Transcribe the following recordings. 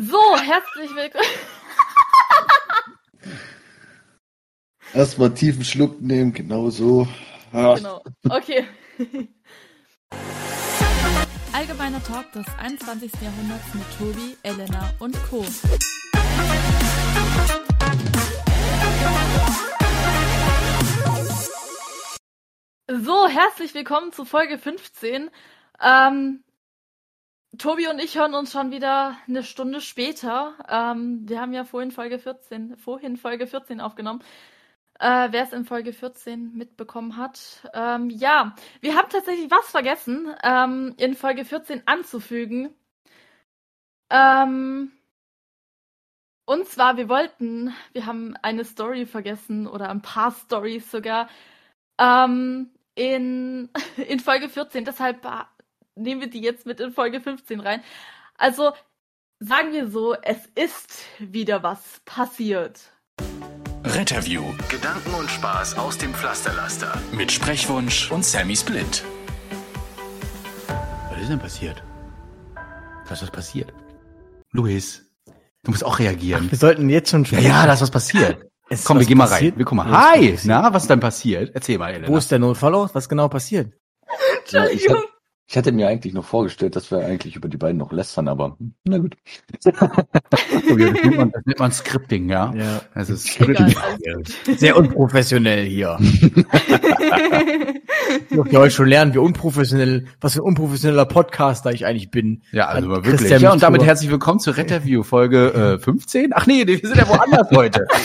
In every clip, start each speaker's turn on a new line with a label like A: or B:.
A: So, herzlich willkommen.
B: Erstmal tiefen Schluck nehmen, genau so.
A: Ja. Genau. Okay.
C: Allgemeiner Talk des 21. Jahrhunderts mit Tobi, Elena und Co.
A: So, herzlich willkommen zu Folge 15. Ähm, Tobi und ich hören uns schon wieder eine Stunde später. Ähm, wir haben ja vorhin Folge 14, vorhin Folge 14 aufgenommen. Äh, Wer es in Folge 14 mitbekommen hat. Ähm, ja, wir haben tatsächlich was vergessen, ähm, in Folge 14 anzufügen. Ähm, und zwar, wir wollten, wir haben eine Story vergessen oder ein paar Stories sogar ähm, in, in Folge 14. Deshalb nehmen wir die jetzt mit in Folge 15 rein. Also sagen wir so, es ist wieder was passiert.
D: Retterview. Gedanken und Spaß aus dem Pflasterlaster. Mit Sprechwunsch und Sammy Split.
E: Was ist denn passiert? Was ist passiert? Luis, du musst auch reagieren.
F: Ach, wir sollten jetzt schon
E: sprechen. Ja, ja, da ist was passiert.
F: Ist Komm, wir gehen mal rein.
E: Wir gucken mal. Hi, na, was ist denn passiert? Erzähl mal, Elena.
F: Wo ist der Notfall aus? Was genau passiert?
B: Entschuldigung. Ich hatte mir eigentlich noch vorgestellt, dass wir eigentlich über die beiden noch lästern, aber na gut.
E: das, nennt man, das nennt man Scripting, ja.
F: ja.
E: Das ist Scripting.
F: Sehr unprofessionell hier. ich möchte euch schon lernen, wie unprofessionell, was für ein unprofessioneller Podcaster ich eigentlich bin.
E: Ja, also wirklich. Ja, und damit herzlich willkommen zu Retterview Folge äh, 15. Ach nee, wir sind ja woanders heute.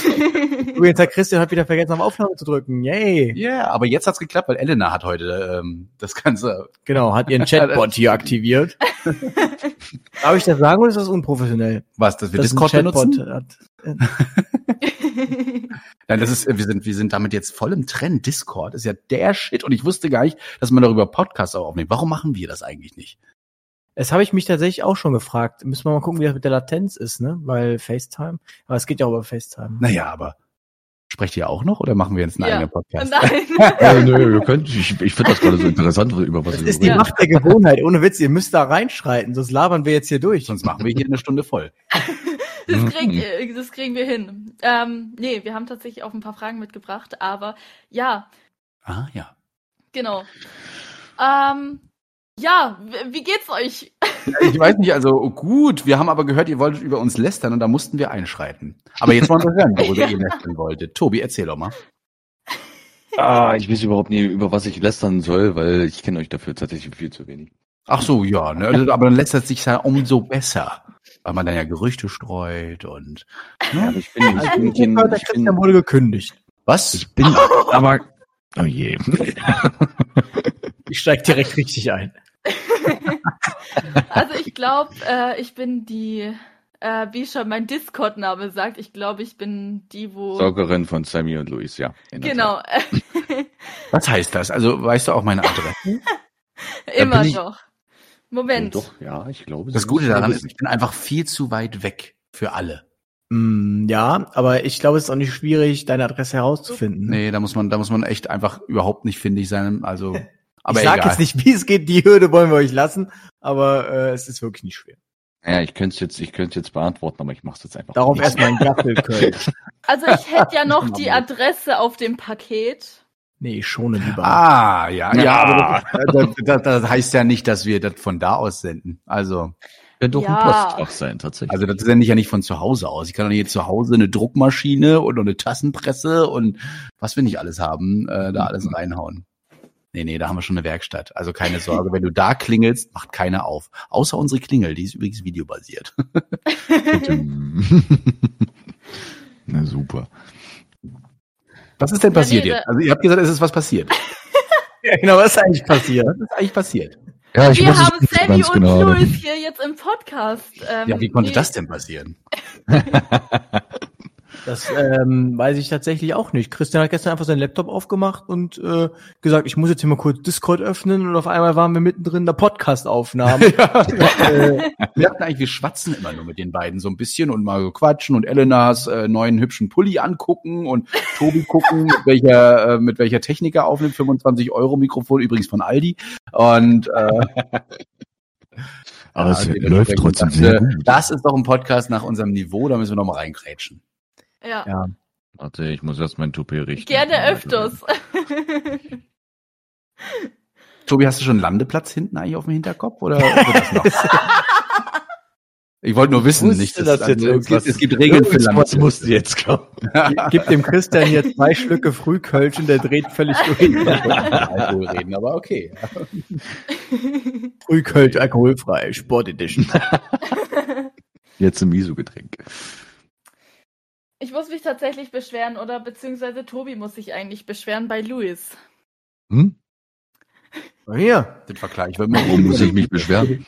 F: Jetzt hat Christian hat wieder vergessen, auf Aufnahme zu drücken. Yay.
E: Ja, yeah, aber jetzt hat's geklappt, weil Elena hat heute ähm, das Ganze.
F: Genau, hat ihren Chatbot hier aktiviert. Darf ich das sagen oder ist das unprofessionell?
E: Was, dass wir das Discord benutzen? Hat. Nein, das ist, wir sind, wir sind damit jetzt voll im Trend. Discord ist ja der Shit und ich wusste gar nicht, dass man darüber Podcasts auch aufnimmt. Warum machen wir das eigentlich nicht?
F: Das habe ich mich tatsächlich auch schon gefragt. Müssen wir mal gucken, wie das mit der Latenz ist, ne? Weil FaceTime. Aber es geht ja auch über FaceTime.
E: Naja, aber Sprecht ihr auch noch oder machen wir jetzt einen ja. eigenen Podcast?
B: Nein. äh, nö, ihr könnt, ich, ich finde das gerade so interessant, über was
F: das ihr ist die reden. Macht der Gewohnheit. Ohne Witz, ihr müsst da reinschreiten, sonst labern wir jetzt hier durch.
E: Sonst machen wir hier eine Stunde voll.
A: das, kriegt, das kriegen wir hin. Ähm, nee, wir haben tatsächlich auch ein paar Fragen mitgebracht, aber ja.
E: Ah, ja.
A: Genau. Ähm, ja, wie geht's euch?
E: Ich weiß nicht, also gut, wir haben aber gehört, ihr wolltet über uns lästern und da mussten wir einschreiten. Aber jetzt wollen wir hören, worüber ihr lästern wolltet. Tobi, erzähl doch mal.
B: Ah, ich weiß überhaupt nicht, über was ich lästern soll, weil ich kenne euch dafür tatsächlich viel zu wenig.
E: Ach so, ja, ne? Also, aber dann lästert sich ja umso besser, weil man dann ja Gerüchte streut und.
F: Ne? Ja, ich bin, ich bin, ich bin, der Christian wurde gekündigt.
E: Was?
B: Ich bin, aber, oh je.
F: ich steig direkt richtig ein.
A: also ich glaube, äh, ich bin die, äh, wie schon mein Discord-Name sagt, ich glaube, ich bin die, wo.
B: Sorgerin von Sammy und Luis, ja.
A: Genau.
E: Was heißt das? Also weißt du auch meine Adresse?
A: Immer noch. Moment.
B: Doch, ja, ich glaube.
E: Das Gute daran ist, ich bin einfach viel zu weit weg für alle.
F: Mm, ja, aber ich glaube, es ist auch nicht schwierig, deine Adresse herauszufinden.
E: Nee, da muss man, da muss man echt einfach überhaupt nicht findig sein. Also
F: Aber ich sage jetzt nicht, wie es geht, die Hürde wollen wir euch lassen, aber äh, es ist wirklich nicht schwer.
B: Ja, ich könnte es jetzt, ich könnte jetzt beantworten, aber ich mache es jetzt einfach.
F: Darauf erstmal ein Gaffelköln.
A: Also ich hätte ja noch die Adresse auf dem Paket.
F: Nee, ich schone lieber.
E: Ah, ja, ja, ja aber das, das, das, heißt ja nicht, dass wir das von da aus senden. Also.
B: Könnte doch ja. ein Postfach sein, tatsächlich.
E: Also das sende ich ja nicht von zu Hause aus. Ich kann doch nicht zu Hause eine Druckmaschine und eine Tassenpresse und was wir nicht alles haben, äh, da alles reinhauen. Nee, nee, da haben wir schon eine Werkstatt. Also keine Sorge, wenn du da klingelst, macht keiner auf. Außer unsere Klingel, die ist übrigens videobasiert.
B: Na super.
E: Was ist denn passiert jetzt? Also ihr habt gesagt, es ist was passiert.
F: ja, genau, was ist eigentlich passiert? Was
E: ist eigentlich passiert?
A: Ja, ich Wir haben Sammy und genau. Louis hier jetzt im Podcast.
E: Ähm, ja, wie konnte nee. das denn passieren?
F: Das ähm, weiß ich tatsächlich auch nicht. Christian hat gestern einfach seinen Laptop aufgemacht und äh, gesagt, ich muss jetzt hier mal kurz Discord öffnen und auf einmal waren wir mittendrin in der Podcast-Aufnahme. ja,
E: äh, wir hatten eigentlich, wir schwatzen immer nur mit den beiden so ein bisschen und mal so quatschen und Elenas äh, neuen hübschen Pulli angucken und Tobi gucken, mit welcher, äh, mit welcher Technik er aufnimmt. 25 Euro Mikrofon übrigens von Aldi. Und äh,
B: Aber es
E: Ja,
B: läuft trotzdem sehr gut.
E: Das ist doch ein Podcast nach unserem Niveau, da müssen wir noch mal reingrätschen.
A: Ja.
F: Ja.
B: Warte, ich muss erst mein Toupet richten.
A: Gerne öfters.
E: Tobi, hast du schon einen Landeplatz hinten eigentlich auf dem Hinterkopf oder das? Ich wollte nur wissen, nicht, dass, also,
B: jetzt
E: es, gibt,
B: irgendwas-
E: es gibt Regeln für
B: Was
E: Landeplätze.
B: musste jetzt kommen?
F: Gib dem Christian hier zwei Schlücke Frühkölsch und der dreht völlig durch.
E: Alkohol reden, aber okay.
F: Frühkölsch alkoholfrei, Sport Edition.
B: Jetzt ein Miso-Getränk.
A: Ich muss mich tatsächlich beschweren, oder beziehungsweise Tobi muss sich eigentlich beschweren bei Luis.
B: Hm?
F: Hier.
E: Den Vergleich
B: Warum muss ich mich beschweren?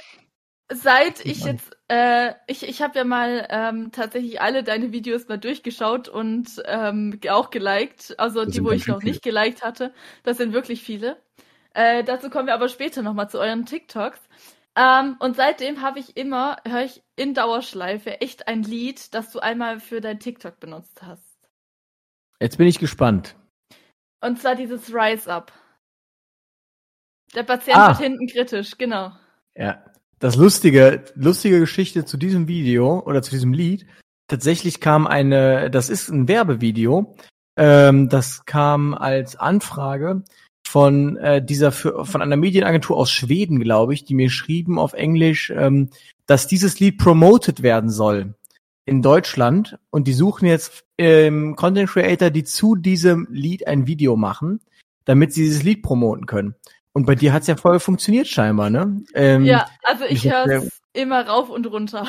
A: Seit ich jetzt, äh, ich, ich habe ja mal ähm, tatsächlich alle deine Videos mal durchgeschaut und ähm, auch geliked, also
E: Das
A: die, wo ich noch nicht geliked hatte. Das sind wirklich viele. Äh, dazu kommen wir aber später nochmal zu euren TikToks. Ähm, und seitdem habe ich immer, höre ich in Dauerschleife echt ein Lied, das du einmal für dein TikTok benutzt hast.
F: Jetzt bin ich gespannt.
A: Und zwar dieses Rise Up. Der Patient
F: Ah.
A: wird hinten kritisch, genau.
F: Ja. Das lustige, lustige Geschichte zu diesem Video oder zu diesem Lied. Tatsächlich kam eine, das ist ein Werbevideo. Ähm, das kam als Anfrage von äh, dieser für, von einer Medienagentur aus Schweden, glaube ich, die mir schrieben auf Englisch, ähm, dass dieses Lied promoted werden soll in Deutschland und die suchen jetzt ähm, Content Creator, die zu diesem Lied ein Video machen, damit sie dieses Lied promoten können. Und bei dir hat's ja voll funktioniert scheinbar, ne? Ähm,
A: ja, also ich
F: ich
A: höre es immer rauf und runter.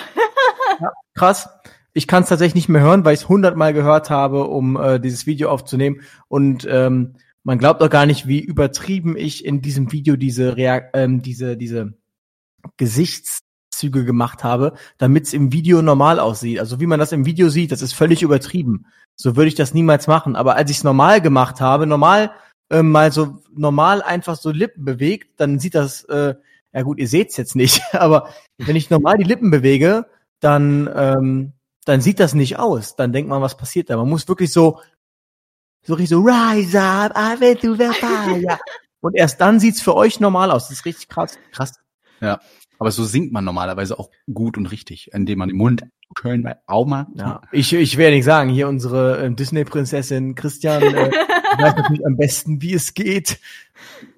F: krass. Ich kann es tatsächlich nicht mehr hören, weil ich es hundertmal gehört habe, um äh, dieses Video aufzunehmen. Und ähm, man glaubt auch gar nicht, wie übertrieben ich in diesem Video diese Reak ähm, diese diese Gesichtszüge gemacht habe, damit es im Video normal aussieht. Also wie man das im Video sieht, das ist völlig übertrieben. So würde ich das niemals machen. Aber als ich es normal gemacht habe, normal ähm, mal so normal einfach so Lippen bewegt, dann sieht das, äh, ja gut, ihr seht's jetzt nicht, aber wenn ich normal die Lippen bewege, dann, ähm, dann sieht das nicht aus. Dann denkt man, was passiert da. Man muss wirklich so, so richtig so, rise up, I will the fire. Und erst dann sieht's für euch normal aus. Das ist richtig krass.
E: Krass. Ja. Aber so singt man normalerweise auch gut und richtig, indem man den Mund schön bei Auma.
F: Ja, ich, ich werde nicht sagen, hier unsere äh, Disney-Prinzessin Christian äh, weiß natürlich am besten, wie es geht.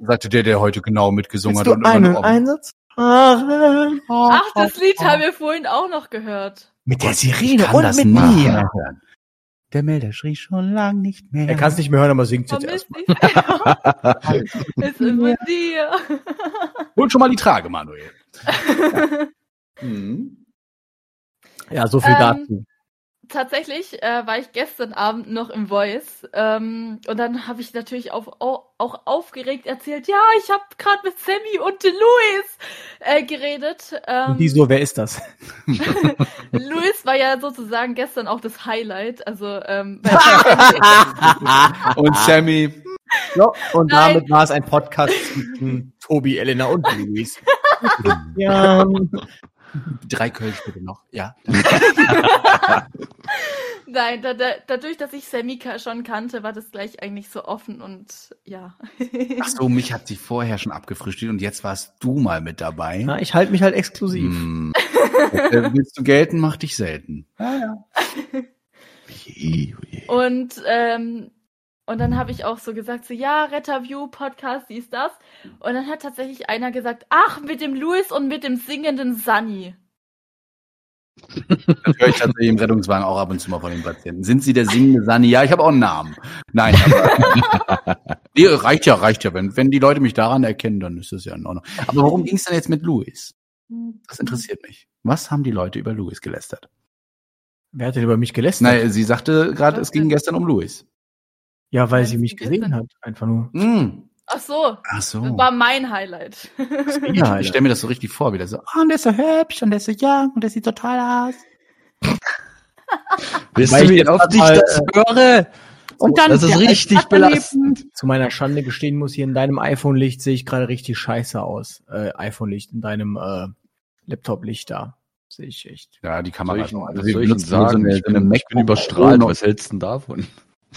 E: Sagte der, der heute genau mitgesungen
F: Willst
E: hat.
F: du
E: und
F: einen Einsatz?
A: Ach, das Lied haben wir vorhin auch noch gehört.
F: Mit der
E: Ich
F: Sirene
E: kann
F: und
E: das
F: mit mir.
E: mehr hören. Der Melder schrie schon lang nicht mehr.
F: Er kann es nicht mehr hören, aber singt jetzt erstmal.
A: dich. Ist immer dir.
E: Hol schon mal die Trage, Manuel. Mhm.
F: Ja, so viel
A: Ähm,
F: dazu.
A: Tatsächlich äh, war ich gestern Abend noch im Voice ähm, und dann habe ich natürlich auch, auch, auch aufgeregt erzählt, ja, ich habe gerade mit Sammy und Luis äh, geredet. Ähm,
F: Und die so, wer ist das?
A: Luis war ja sozusagen gestern auch das Highlight, also ähm,
E: Und Sammy.
F: Ja, und
A: Nein.
F: damit war es ein Podcast zwischen Tobi, Elena und Luis. ja,
E: Drei Kölsch bitte noch. Ja.
A: Nein, da, da, dadurch, dass ich Sammy ka- schon kannte, war das gleich eigentlich so offen und ja.
E: Ach so, mich hat sie vorher schon abgefrühstückt und jetzt warst du mal mit dabei.
F: na, ich halte mich halt exklusiv.
E: Hm. Äh, Willst du gelten, mach dich selten.
B: Oje, oje.
A: Und, ähm, und dann habe ich auch so gesagt, so ja, Retterview, Podcast, dies, das. Und dann hat tatsächlich einer gesagt, ach, mit dem Louis und mit dem singenden Sunny.
E: Das höre ich tatsächlich im Rettungswagen auch ab und zu mal von den Patienten. Sind Sie der singende Sani? Ja, ich habe auch einen Namen. Nein, aber nee, reicht ja, reicht ja. Wenn, wenn die Leute mich daran erkennen, dann ist das ja in Ordnung. Aber warum ging es denn jetzt mit Louis? Das interessiert mich. Was haben die Leute über Louis gelästert?
F: Wer hat denn über mich gelästert?
E: Nein, sie sagte gerade, es ging
A: denn?
E: gestern um Louis.
F: ja, weil sie mich gesehen hat. Einfach nur.
E: Hm.
A: Ach so,
E: Ach so.
A: das war mein Highlight.
F: Ja,
E: Ich stelle mir das so richtig vor, wie der so, ah, und der ist so hübsch und der ist so young und der sieht total aus.
B: Wisst ihr,
F: ich
B: wie oft ich das höre?
E: Und dann
B: Das ist richtig belastend.
F: zu meiner Schande gestehen muss, hier in deinem iPhone-Licht sehe ich gerade richtig scheiße aus. Äh, iPhone-Licht, in deinem äh, Laptop-Licht da. Sehe ich echt.
E: Ja, die Kamera
B: Soll
E: ist
B: ich,
E: wir
B: soll ich
E: nur
B: sagen?
E: so eine,
B: ich, bin, ich bin überstrahlt.
E: Pro
B: Was hältst du denn davon?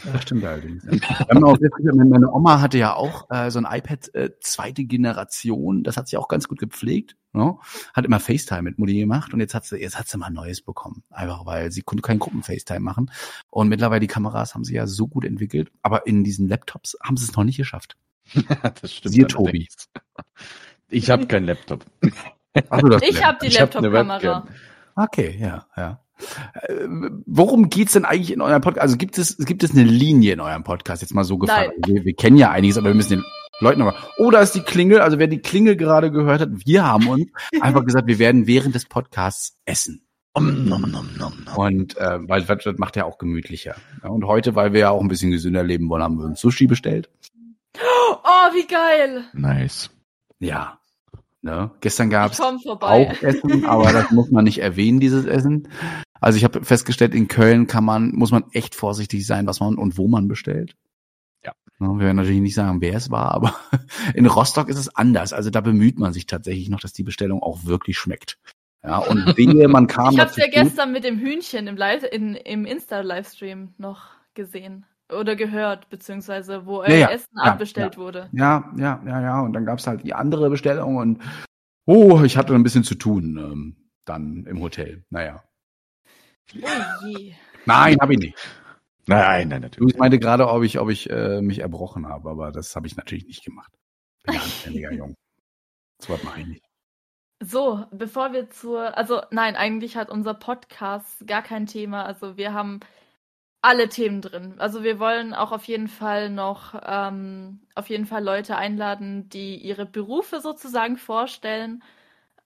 E: Das stimmt allerdings. Auch, meine Oma hatte ja auch äh, so ein iPad äh, zweite Generation. Das hat sie auch ganz gut gepflegt. Ne? Hat immer FaceTime mit Mutti gemacht und jetzt hat sie jetzt hat sie mal ein neues bekommen, einfach weil sie konnte keinen Gruppen FaceTime machen. Und mittlerweile die Kameras haben sie ja so gut entwickelt, aber in diesen Laptops haben sie es noch nicht geschafft.
B: das stimmt.
E: Siehe Tobi.
B: Ich habe keinen Laptop.
E: Das
A: Ich habe die
B: Ich hab
A: Laptop-Kamera.
E: Okay, ja, ja. Äh, Worum geht's denn eigentlich in eurem Podcast? Also gibt es, gibt es eine Linie in eurem Podcast? Jetzt mal so gefragt. Wir, wir kennen ja einiges, aber wir müssen den Leuten nochmal. Oh, da ist die Klingel. Also wer die Klingel gerade gehört hat, wir haben uns einfach gesagt, wir werden während des Podcasts essen.
B: Om, nom, nom, nom, nom.
E: Und äh, weil das macht ja auch gemütlicher. Ja, und heute, weil wir ja auch ein bisschen gesünder leben wollen, haben wir uns Sushi bestellt.
A: Oh, wie geil.
B: Nice.
E: Ja. Ne? Gestern
A: komm vorbei.
E: auch Essen, aber das muss man nicht erwähnen, dieses Essen. Also ich habe festgestellt, in Köln kann man, muss man echt vorsichtig sein, was man und wo man bestellt.
B: Ja.
E: Wir werden natürlich nicht sagen, wer es war, aber in Rostock ist es anders. Also da bemüht man sich tatsächlich noch, dass die Bestellung auch wirklich schmeckt. Ja, und wehe, man kam
A: Ich hab's ja gestern mit dem Hühnchen im, Live in, im Insta-Livestream noch gesehen. Oder gehört, beziehungsweise wo euer
E: Ja, ja,
A: Essen
E: ja,
A: abbestellt wurde.
E: Ja, ja, ja, ja. Und dann gab's halt die andere Bestellung und oh, ich hatte ein bisschen zu tun ähm, dann im Hotel. Naja.
A: Oh je.
E: Nein, habe ich nicht.
B: Nein, nein, natürlich.
E: meinte gerade, ob ich, ob ich äh, mich erbrochen habe, aber das habe ich natürlich nicht gemacht. Bin ja ein anständiger Jung. Das war mache ich nicht.
A: So, bevor wir zur, also nein, eigentlich hat unser Podcast gar kein Thema. Also wir haben alle Themen drin. Also wir wollen auch auf jeden Fall noch ähm, auf jeden Fall Leute einladen, die ihre Berufe sozusagen vorstellen.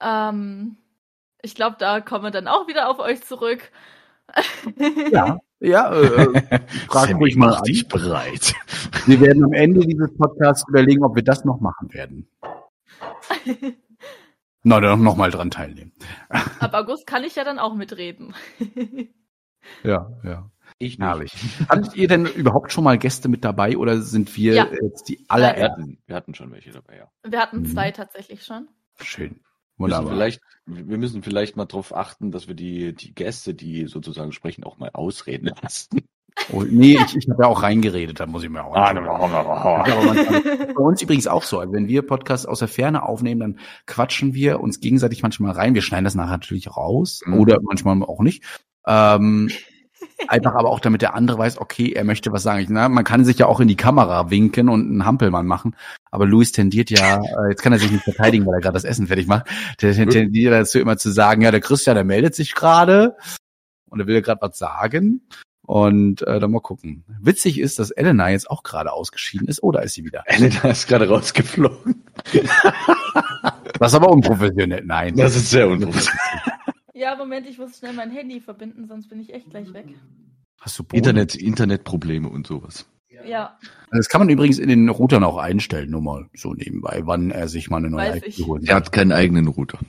A: Ähm, ich glaube, da kommen wir dann auch wieder auf euch zurück.
E: Ja, ja, äh, frag
B: Sammy,
E: ruhig mal
B: mach
E: an.
B: dich bereit.
E: Wir werden am Ende dieses Podcasts überlegen, ob wir das noch machen werden. Na, dann noch mal dran teilnehmen.
A: Ab August kann ich ja dann auch mitreden.
E: Ja, ja.
B: Ich
E: Herrlich. Hattet ihr denn überhaupt schon mal Gäste mit dabei oder sind wir
A: Ja.
E: jetzt die
B: Wir
E: allerersten?
B: hatten, wir hatten schon welche dabei, ja.
A: Wir hatten
E: Mhm.
A: zwei tatsächlich schon.
E: Schön.
B: Müssen
E: Wunderbar.
B: vielleicht, wir müssen vielleicht mal darauf achten, dass wir die, die Gäste, die sozusagen sprechen, auch mal ausreden lassen.
E: Oh, nee, ich, ich habe ja auch reingeredet, da muss ich mir auch.
B: Ah,
E: Bei uns übrigens auch so. Also wenn wir Podcasts aus der Ferne aufnehmen, dann quatschen wir uns gegenseitig manchmal rein. Wir schneiden das nachher natürlich raus
B: Mhm.
E: oder manchmal auch nicht. Ähm, einfach aber auch, damit der andere weiß, okay, er möchte was sagen. Ich, na, man kann sich ja auch in die Kamera winken und einen Hampelmann machen. Aber Luis tendiert ja, äh, jetzt kann er sich nicht verteidigen, weil er gerade das Essen fertig macht. Der tendiert dazu immer zu sagen, ja, der Christian, der meldet sich gerade und er will ja gerade was sagen. Und äh, dann mal gucken. Witzig ist, dass Elena jetzt auch gerade ausgeschieden ist. Oh, da ist sie wieder.
B: Elena ist gerade rausgeflogen.
E: Das ist aber unprofessionell. Nein.
B: Das ist sehr unprofessionell.
A: Ja, Moment, ich muss schnell mein Handy verbinden, sonst bin ich echt gleich weg.
E: Hast du Boden?
B: Internet, Internetprobleme und sowas.
A: Ja,
E: Das kann man übrigens in den Routern auch einstellen, nur mal so nebenbei, wann er sich mal eine neue
A: Weiß
E: IP
A: ich.
E: holt.
B: Er hat keinen eigenen Router.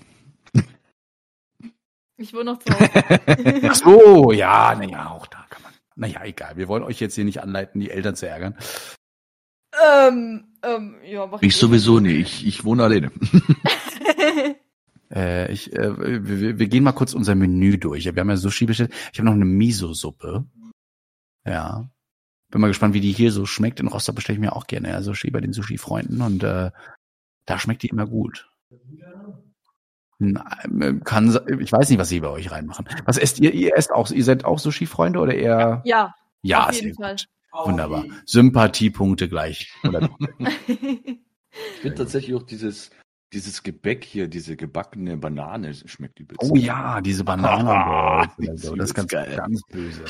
A: ich wohne noch zu Hause.
E: Ach so, ja, naja, auch da kann man. Naja, egal. Wir wollen euch jetzt hier nicht anleiten, die Eltern zu ärgern.
A: ähm, ähm, ja, mach
B: Ich sowieso nicht. Ich, ich wohne alleine.
E: Äh, ich, äh, wir, wir gehen mal kurz unser Menü durch. Wir haben ja Sushi bestellt. Ich habe noch eine Miso-Suppe. Ja. Bin mal gespannt, wie die hier so schmeckt. In Rostock bestelle ich mir auch gerne ja, Sushi bei den Sushi-Freunden und äh, da schmeckt die immer gut. Hm, Kann, ich weiß nicht, was sie bei euch reinmachen. Was esst ihr? Ihr esst auch, ihr seid auch Sushi-Freunde oder eher?
A: Ja,
E: Ja,
A: auf jeden
E: gut.
A: Fall.
E: Wunderbar. Sympathiepunkte gleich.
B: Ich finde tatsächlich auch dieses, dieses Gebäck hier, diese gebackene Banane schmeckt übelst.
E: Oh ja, diese Banane.
B: Ah,
E: so. Das ist ganz,
B: geil.
E: ganz böse.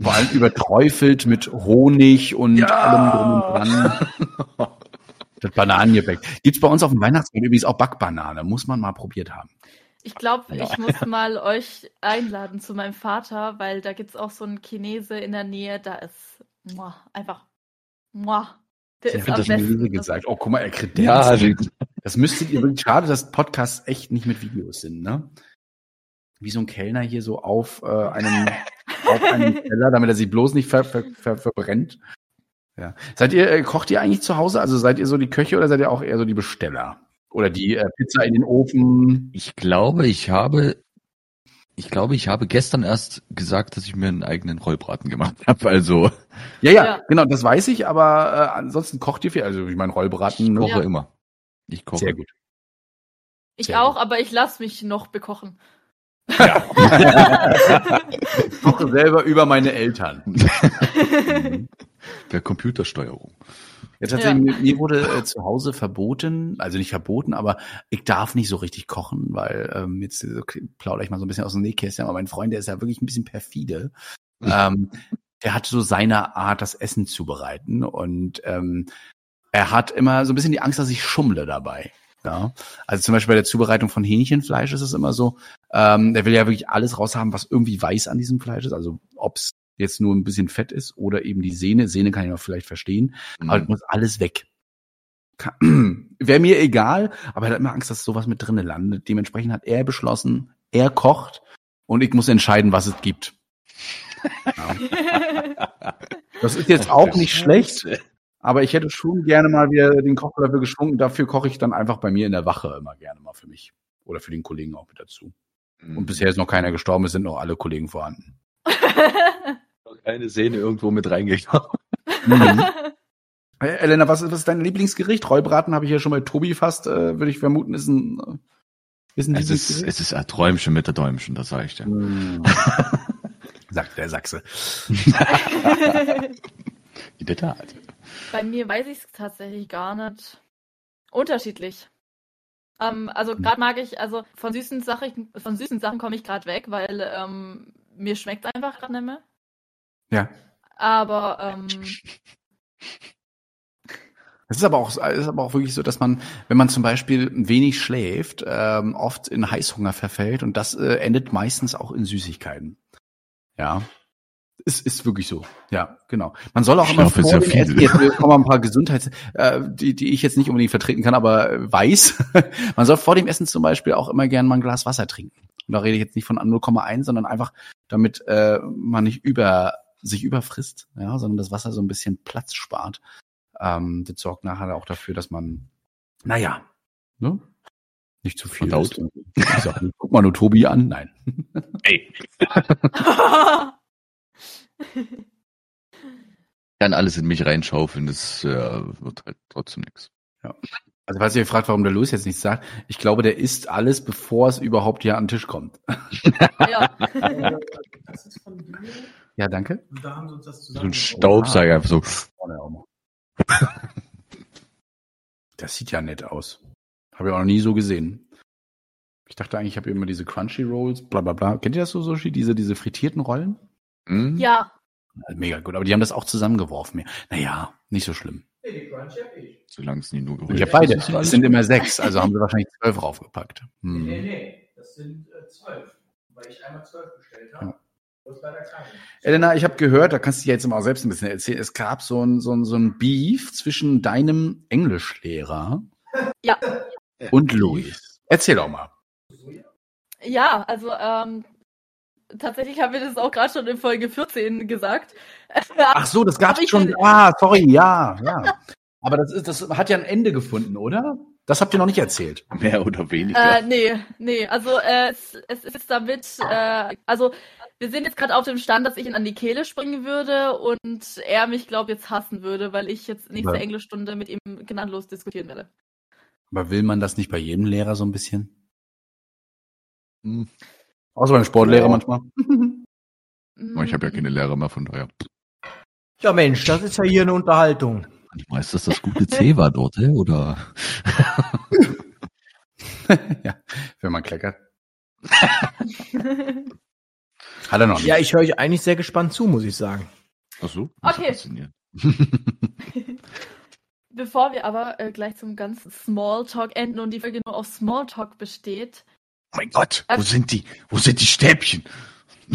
E: Vor allem überträufelt mit Honig und
B: Ja.
E: allem drum und dran. Das Bananengebäck. Gibt's bei uns auf dem Weihnachtsmarkt übrigens auch Backbanane. Muss man mal probiert haben.
A: Ich glaube,
B: Ja.
A: ich muss mal euch einladen zu meinem Vater, weil da gibt's auch so einen Chinese in der Nähe, da ist muah, einfach muah, der
E: Sie
A: ist
E: hat
A: am
E: das mir
A: besten.
E: Gesagt. Oh, guck mal, er kredenzt.
B: Ja,
E: Das müsstet ihr wirklich, schade, dass Podcasts echt nicht mit Videos sind, ne? Wie so ein Kellner hier so auf äh, einem, auf einem Teller, damit er sich bloß nicht ver, ver, ver, verbrennt. Ja. Seid ihr, äh, kocht ihr eigentlich zu Hause? Also seid ihr so die Köche oder seid ihr auch eher so die Besteller? Oder die äh, Pizza in den Ofen?
B: ich glaube, ich habe Ich glaube, ich habe gestern erst gesagt, dass ich mir einen eigenen Rollbraten gemacht habe. Also
E: Ja, ja,
A: Ja.
E: genau, das weiß ich, aber äh, ansonsten kocht ihr viel. Also ich meine, Rollbraten
B: ich
E: noch.
B: koche
A: Ja.
B: immer. Ich koche.
E: Sehr gut.
A: Ich
E: Sehr
A: auch,
E: gut.
A: aber ich lasse mich noch bekochen.
E: Ich koche selber über meine Eltern.
B: Mhm. Per Computersteuerung.
E: Ja, tatsächlich, mir, mir wurde äh, zu Hause verboten, also nicht verboten, aber ich darf nicht so richtig kochen, weil ähm, jetzt äh, plaudere ich mal so ein bisschen aus dem Nähkästchen, aber mein Freund, der ist ja wirklich ein bisschen perfide. ähm, der hat so seine Art, das Essen zubereiten und ähm, er hat immer so ein bisschen die Angst, dass ich schummle dabei. Ja, also zum Beispiel bei der Zubereitung von Hähnchenfleisch ist es immer so, ähm, der will ja wirklich alles raushaben, was irgendwie weiß an diesem Fleisch ist, also ob's jetzt nur ein bisschen Fett ist oder eben die Sehne. Sehne kann ich noch vielleicht verstehen, aber das muss alles weg. Wäre mir egal, aber er hat immer Angst, dass sowas mit drinnen landet. Dementsprechend hat er beschlossen, er kocht und ich muss entscheiden, was es gibt. Das ist jetzt auch nicht schlecht, aber ich hätte schon gerne mal wieder den Kochlöffel geschwungen. Dafür koche ich dann einfach bei mir in der Wache immer gerne mal für mich. Oder für den Kollegen auch mit dazu.
B: Mhm.
E: Und bisher ist noch keiner gestorben, es sind noch alle Kollegen vorhanden.
B: Noch keine Sehne irgendwo mit reingekommen.
E: Mhm. Hey, Elena, was ist, was ist dein Lieblingsgericht? Rollbraten habe ich ja schon bei Tobi fast, äh, würde ich vermuten, ist ein, äh, ist ein
B: Es ist, es ist ein Träumchen mit der Däumchen, das sage ich dir.
E: Mm. Sagt der Sachse.
B: In der Tat.
A: Bei mir weiß ich es tatsächlich gar nicht. Unterschiedlich. Ähm, also gerade mag ich, also von süßen Sachen, von süßen Sachen komme ich gerade weg, weil ähm, mir schmeckt einfach gerade nicht mehr.
E: Ja.
A: Aber ähm,
E: Es ist aber auch, ist aber auch wirklich so, dass man, wenn man zum Beispiel wenig schläft, ähm, oft in Heißhunger verfällt und das äh, endet meistens auch in Süßigkeiten. Ja. Es ist wirklich so. Ja, genau. Man soll auch
B: Ich
E: immer vor
B: sehr
E: dem
B: viel.
E: Essen, jetzt kommen ein paar Gesundheits, äh, die, die ich jetzt nicht unbedingt vertreten kann, aber äh, weiß. man soll vor dem Essen zum Beispiel auch immer gerne mal ein Glas Wasser trinken. Und da rede ich jetzt nicht von 0,1, sondern einfach, damit äh, man nicht über sich überfrisst, ja, sondern das Wasser so ein bisschen Platz spart. Ähm, das sorgt nachher auch dafür, dass man, naja, ne? Nicht zu viel.
B: Verdaut.
E: Ich sag, guck mal nur Tobi an. Nein.
B: Ey. Kann alles in mich reinschaufeln, das äh, wird halt trotzdem nichts.
E: Also falls ihr fragt, warum der Louis jetzt nichts sagt, ich glaube, der isst alles, bevor es überhaupt hier an den Tisch kommt.
A: ja.
F: Das ist von dir.
E: Ja, danke.
F: Und da haben sie uns das
B: So ein Staubsauger einfach so.
E: Vorne auch noch. Das sieht ja nett aus. Habe ich auch noch nie so gesehen. Ich dachte eigentlich, ich habe immer diese Crunchy Rolls, bla bla bla. Kennt ihr das so, Sushi? Diese, diese frittierten Rollen?
B: Hm?
A: ja,
E: Mega gut, aber die haben das auch zusammengeworfen. mir. Naja, nicht so schlimm.
F: Nee, die Crunchy hab ich.
B: Solange es nie nur
E: Ich
B: geholt
E: habe beide. Es sind immer sechs, also haben sie wahrscheinlich zwölf raufgepackt.
F: Nee, nee,
E: Hm.
F: nee. Das sind äh, zwölf. Weil ich einmal zwölf bestellt habe.
E: Ja. Elena, ich habe gehört, da kannst du dir jetzt mal auch selbst ein bisschen erzählen, es gab so ein, so ein, so ein Beef zwischen deinem Englischlehrer
A: Ja.
E: und Louis. Erzähl doch mal.
A: ja, also ähm, tatsächlich haben wir das auch gerade schon in Folge 14 gesagt.
E: Ach so, das
A: Hab ich
E: schon. Ah, sorry, ja, ja. Aber das ist, das hat ja ein Ende gefunden, oder? Das habt ihr noch nicht erzählt.
B: Mehr oder weniger.
A: Äh, nee, nee, also äh, es, es ist damit, äh, also wir sind jetzt gerade auf dem Stand, dass ich ihn an die Kehle springen würde und er mich, glaube jetzt hassen würde, weil ich jetzt nächste
E: Ja.
A: Englischstunde mit ihm gnadenlos diskutieren werde.
E: Aber will man das nicht bei jedem Lehrer so ein bisschen?
B: Hm.
E: Außer beim Sportlehrer
B: Ja.
E: manchmal.
B: Ich habe ja keine Lehrer mehr, von daher.
F: Ja, Mensch, das ist ja hier eine Unterhaltung.
B: Ich weiß, dass das gute C war dort, hä? oder?
E: ja, wenn man kleckert. Hat er noch nicht.
F: Ja, ich höre euch eigentlich sehr gespannt zu, muss ich sagen.
B: Ach so?
A: Okay. Bevor wir aber äh, gleich zum ganzen Smalltalk enden und die Folge nur aus Smalltalk besteht,
B: mein Gott, wo sind die? Wo sind die Stäbchen?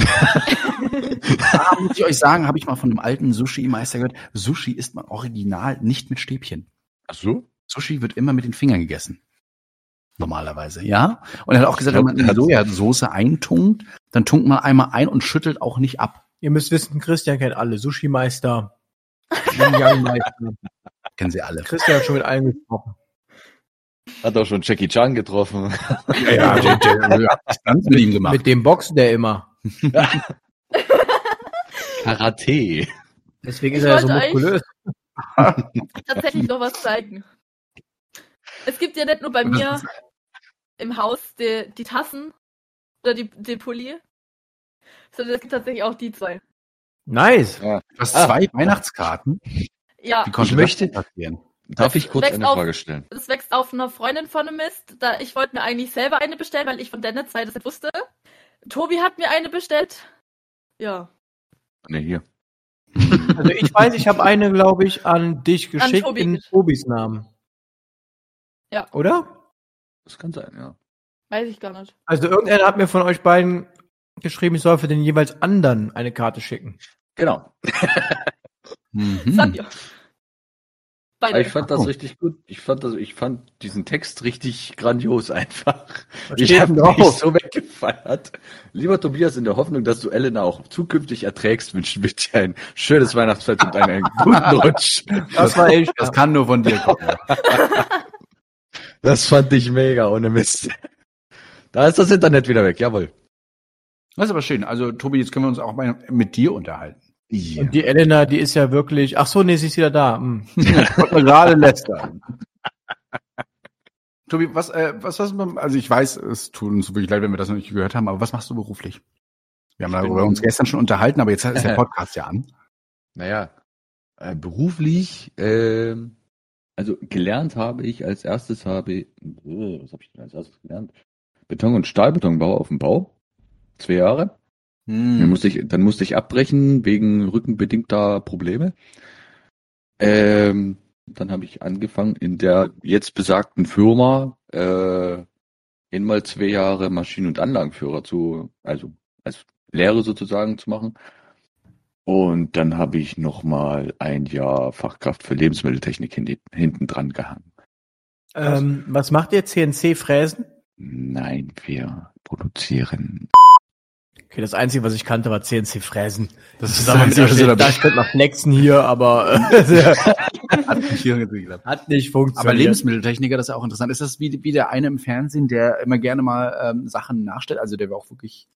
E: Da muss ich euch sagen, habe ich mal von einem alten Sushi-Meister gehört. Sushi isst man original nicht mit Stäbchen.
B: Ach so?
E: Sushi wird immer mit den Fingern gegessen. Normalerweise, ja. Und er hat auch gesagt,
B: glaub,
E: wenn man in
B: er
E: die
B: hat-
E: Sojasauce eintunkt, dann tunkt man einmal ein und schüttelt auch nicht ab.
F: Ihr müsst wissen, Christian kennt alle. Sushi-Meister.
E: Kennen sie alle.
F: Christian hat schon mit allen gesprochen.
B: Hat auch schon Jackie Chan getroffen.
E: Ja, ja, der hat ganz mit ihm gemacht.
F: Mit dem boxt der immer.
B: Karate.
F: Deswegen
A: Ich
F: ist er ja so muskulös.
A: tatsächlich noch was zeigen. Es gibt ja nicht nur bei mir im Haus die, die Tassen oder die, die Pulli, sondern es gibt tatsächlich auch die zwei.
F: Nice.
E: Du hast
B: Ah.
E: zwei Weihnachtskarten.
A: Ja,
E: Wie konnte
B: Ich möchte-
E: das passieren?
B: Darf ich kurz eine
A: auf.
B: Frage stellen?
A: das wächst auf einer Freundin von einem Mist. Da, ich wollte mir eigentlich selber eine bestellen, weil ich von der zwei das nicht wusste. Tobi hat mir eine bestellt. Ja.
B: Ne, hier.
F: Also ich weiß, ich habe eine, glaube ich, an dich geschickt
A: Tobi
F: in. Tobis Namen.
A: Ja.
F: Oder?
B: Das kann sein, ja.
A: Weiß ich gar nicht.
F: Also irgendeiner hat mir von euch beiden geschrieben, ich soll für den jeweils anderen eine Karte schicken.
B: Genau.
E: Mhm.
B: Aber
A: Beide.
B: ich fand das richtig gut. Ich fand das, ich fand diesen Text richtig grandios einfach.
F: Was
B: Ich habe mich so weggefeiert. Lieber Tobias, in der Hoffnung, dass du Elena auch zukünftig erträgst, wünschen wir dir ein schönes Weihnachtsfest und einen guten Rutsch.
F: Das war echt.
E: Das kann nur von dir kommen.
B: Das fand ich mega, ohne Mist. Da ist das Internet wieder weg, jawohl.
E: Das ist aber schön. Also, Tobi, jetzt können wir uns auch mal mit dir unterhalten.
B: Ja.
F: Und die Elena, die ist ja wirklich. Ach so, nee, sie ist wieder da. Hm.
E: Gerade lästern. Tobi, was, äh, was, was, also ich weiß, es tut uns wirklich leid, wenn wir das noch nicht gehört haben, aber was machst du beruflich? Wir haben darüber uns gestern schon unterhalten, aber jetzt ist der Podcast ja an.
B: Naja, äh, beruflich, ähm, also gelernt habe ich als erstes habe, ich- äh, was habe ich denn als erstes gelernt? Beton- und Stahlbetonbau auf dem Bau. Zwei Jahre. Dann
E: Hm.
B: musste ich, dann musste ich abbrechen wegen rückenbedingter Probleme. Ähm, dann habe ich angefangen in der jetzt besagten Firma äh, einmal zwei Jahre Maschinen- und Anlagenführer zu, also als Lehre sozusagen zu machen. Und dann habe ich nochmal ein Jahr Fachkraft für Lebensmitteltechnik hinten, hinten dran gehangen.
F: Ähm, was macht ihr? CNC-Fräsen?
B: Nein, wir produzieren.
F: Okay, das Einzige, was ich kannte, war CNC-Fräsen.
E: Das ist
F: Zusammen
E: das
F: mit
E: Einzige, was
F: da
E: ich
F: könnte man flexen hier, aber äh,
E: Hat nicht geklappt.
F: hat nicht funktioniert.
E: Aber Lebensmitteltechniker, das ist ja auch interessant. Ist das wie, wie der eine im Fernsehen, der immer gerne mal ähm, Sachen nachstellt, also der auch wirklich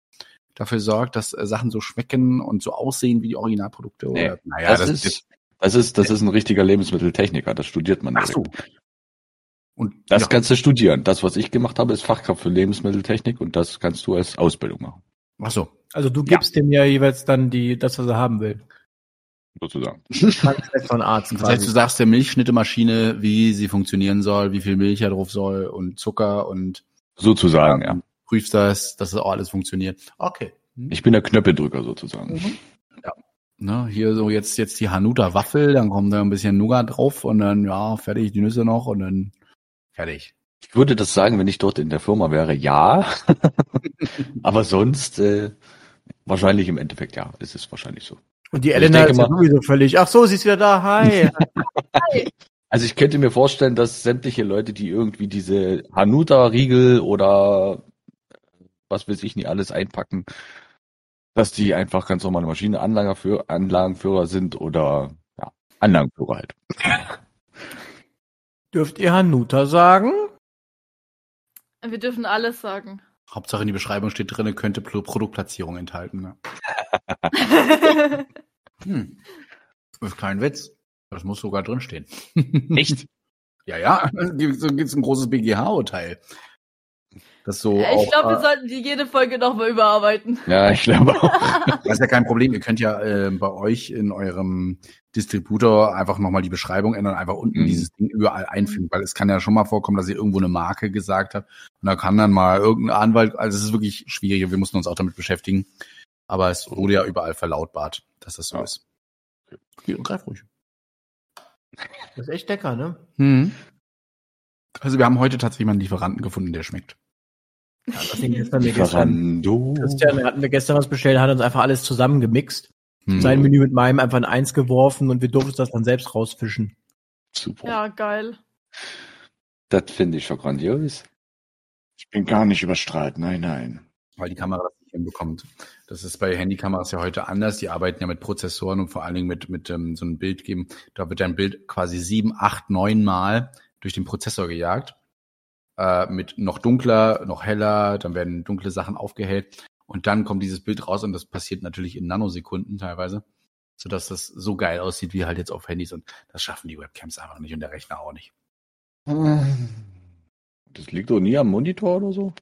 E: dafür sorgt, dass äh, Sachen so schmecken und so aussehen wie die Originalprodukte?
B: Nee,
E: oder? Naja,
B: das, ist, das ist, das ist ein richtiger Lebensmitteltechniker. Das studiert man
E: ach so. Und
B: Das
E: ja,
B: kannst du studieren. Das, was ich gemacht habe, ist Fachkraft für Lebensmitteltechnik und das kannst du als Ausbildung machen,
E: ach so.
F: Also du gibst dem ja jeweils dann die, das, was er haben will.
B: sozusagen.
F: Von Arzt
E: Das heißt, du sagst der Milchschnittemaschine, wie sie funktionieren soll, wie viel Milch da drauf soll und Zucker und
B: Sozusagen, ja.
E: prüfst das, dass das auch alles funktioniert. Okay. Hm.
B: Ich bin der Knöppeldrücker sozusagen.
E: Ne, hier so jetzt, jetzt die Hanuta Waffel, dann kommt da ein bisschen Nougat drauf und dann, ja, fertig, die Nüsse noch und dann fertig.
B: Ich würde das sagen, wenn ich dort in der Firma wäre, ja. Aber sonst, äh, wahrscheinlich im Endeffekt, ja, ist es wahrscheinlich so.
F: Und die
B: Also
F: Elena ist
B: mal-
F: sowieso völlig. Ach so, sie ist wieder da. Hi.
B: Also ich könnte mir vorstellen, dass sämtliche Leute, die irgendwie diese Hanuta-Riegel oder was weiß ich nicht alles einpacken, dass die einfach ganz normale Maschinenanlagenführer Anlagenführer sind oder ja, Anlagenführer halt.
F: Dürft ihr Hanuta sagen?
A: Wir dürfen alles sagen.
E: Hauptsache in die Beschreibung steht drin, könnte Pro Produktplatzierung enthalten. Ne? Hm. Das ist kein Witz. Das muss sogar drinstehen.
B: Echt?
E: Ja, ja. So gibt's ein großes BGH-Urteil. Das so
A: ich
E: auch,
A: glaube, wir
E: äh,
A: sollten die jede Folge nochmal überarbeiten.
B: Ja, ich glaube auch.
E: Das ist ja kein Problem. Ihr könnt ja äh, bei euch in eurem Distributor einfach nochmal die Beschreibung ändern, einfach unten
B: Mhm.
E: dieses Ding überall einfügen, weil es kann ja schon mal vorkommen, dass ihr irgendwo eine Marke gesagt habt und da kann dann mal irgendein Anwalt, also es ist wirklich schwierig und wir mussten uns auch damit beschäftigen, aber es wurde ja überall verlautbart, dass das so
B: Ja.
E: ist. Geh- Greif ruhig.
F: Das ist echt lecker, ne?
E: Mhm. Also wir haben heute tatsächlich mal einen Lieferanten gefunden, der schmeckt.
F: Ja, das dann mir gestern. Christian hatten wir gestern was bestellt, hat uns einfach alles zusammengemixt.
E: Mhm.
F: Sein Menü mit meinem einfach in eins geworfen und wir durften das dann selbst rausfischen.
B: Super.
A: Ja, geil.
B: Das finde ich schon grandios. Ich bin gar nicht überstrahlt, nein, nein.
E: weil die Kamera das nicht hinbekommt. Das ist bei Handykameras ja heute anders. Die arbeiten ja mit Prozessoren und vor allen Dingen mit, mit ähm, so einem Bild geben. Da wird dein Bild quasi sieben, acht, neun Mal durch den Prozessor gejagt. Äh, mit noch dunkler, noch heller, dann werden dunkle Sachen aufgehellt und dann kommt dieses Bild raus und das passiert natürlich in Nanosekunden teilweise, sodass das so geil aussieht wie halt jetzt auf Handys und das schaffen die Webcams einfach nicht und der Rechner auch nicht.
B: Das liegt doch nie am Monitor oder so.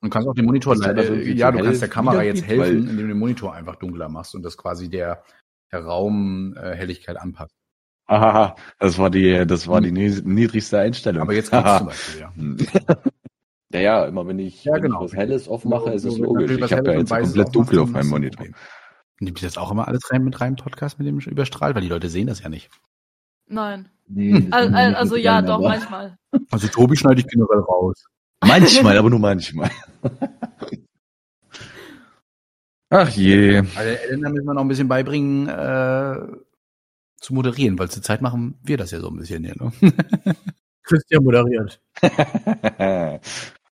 E: Du kannst auch den Monitor,
B: ja
E: äh,
B: irgendwie
E: ja, du kannst der Kamera jetzt helfen, indem du den Monitor einfach dunkler machst und das quasi der, der Raumhelligkeit äh, anpasst.
B: Haha, das war die, das war die nies- niedrigste Einstellung.
E: Aber jetzt geht's zum Beispiel, ja.
B: Ja, ja, immer wenn ich,
E: Ja,
B: wenn
E: genau.
B: ich was Helles aufmache, ist es
E: Wenn du
B: logisch. Ich habe ja jetzt komplett dunkel auf meinem Monitor.
E: Nimmt ihr das auch immer alles rein mit rein Podcast mit dem überstrahlt, weil die Leute sehen das ja nicht.
A: Nein.
B: Nee,
A: Al- al- Also ja, doch,
B: aber-
A: manchmal.
E: Also Tobi schneide ich generell raus.
B: Manchmal, aber nur manchmal. Ach je.
E: Also Elena müssen wir noch ein bisschen beibringen, äh, zu moderieren, weil zur Zeit machen wir das ja so ein bisschen hier, ne?
F: Christian moderiert.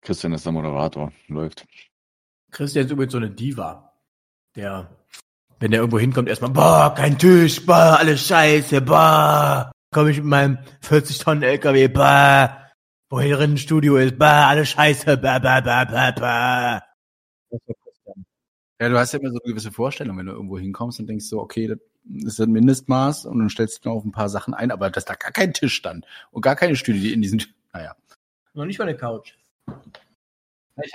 B: Christian ist der Moderator. Läuft.
F: Christian ist übrigens so eine Diva. Der, wenn der irgendwo hinkommt, erstmal, boah, kein Tisch, boah, alles scheiße, boah. Komm ich mit meinem 40 Tonnen LKW, boah. Wo hier drin ein Studio ist, boah, alles scheiße, boah, boah, boah, boah, boah.
E: Ja, du hast ja immer so eine gewisse Vorstellung, wenn du irgendwo hinkommst und denkst so, okay, das ist ein Mindestmaß und dann stellst du noch auf ein paar Sachen ein, aber dass da gar kein Tisch stand und gar keine Stühle, die in diesen, naja.
F: Noch nicht mal eine Couch.
E: Ich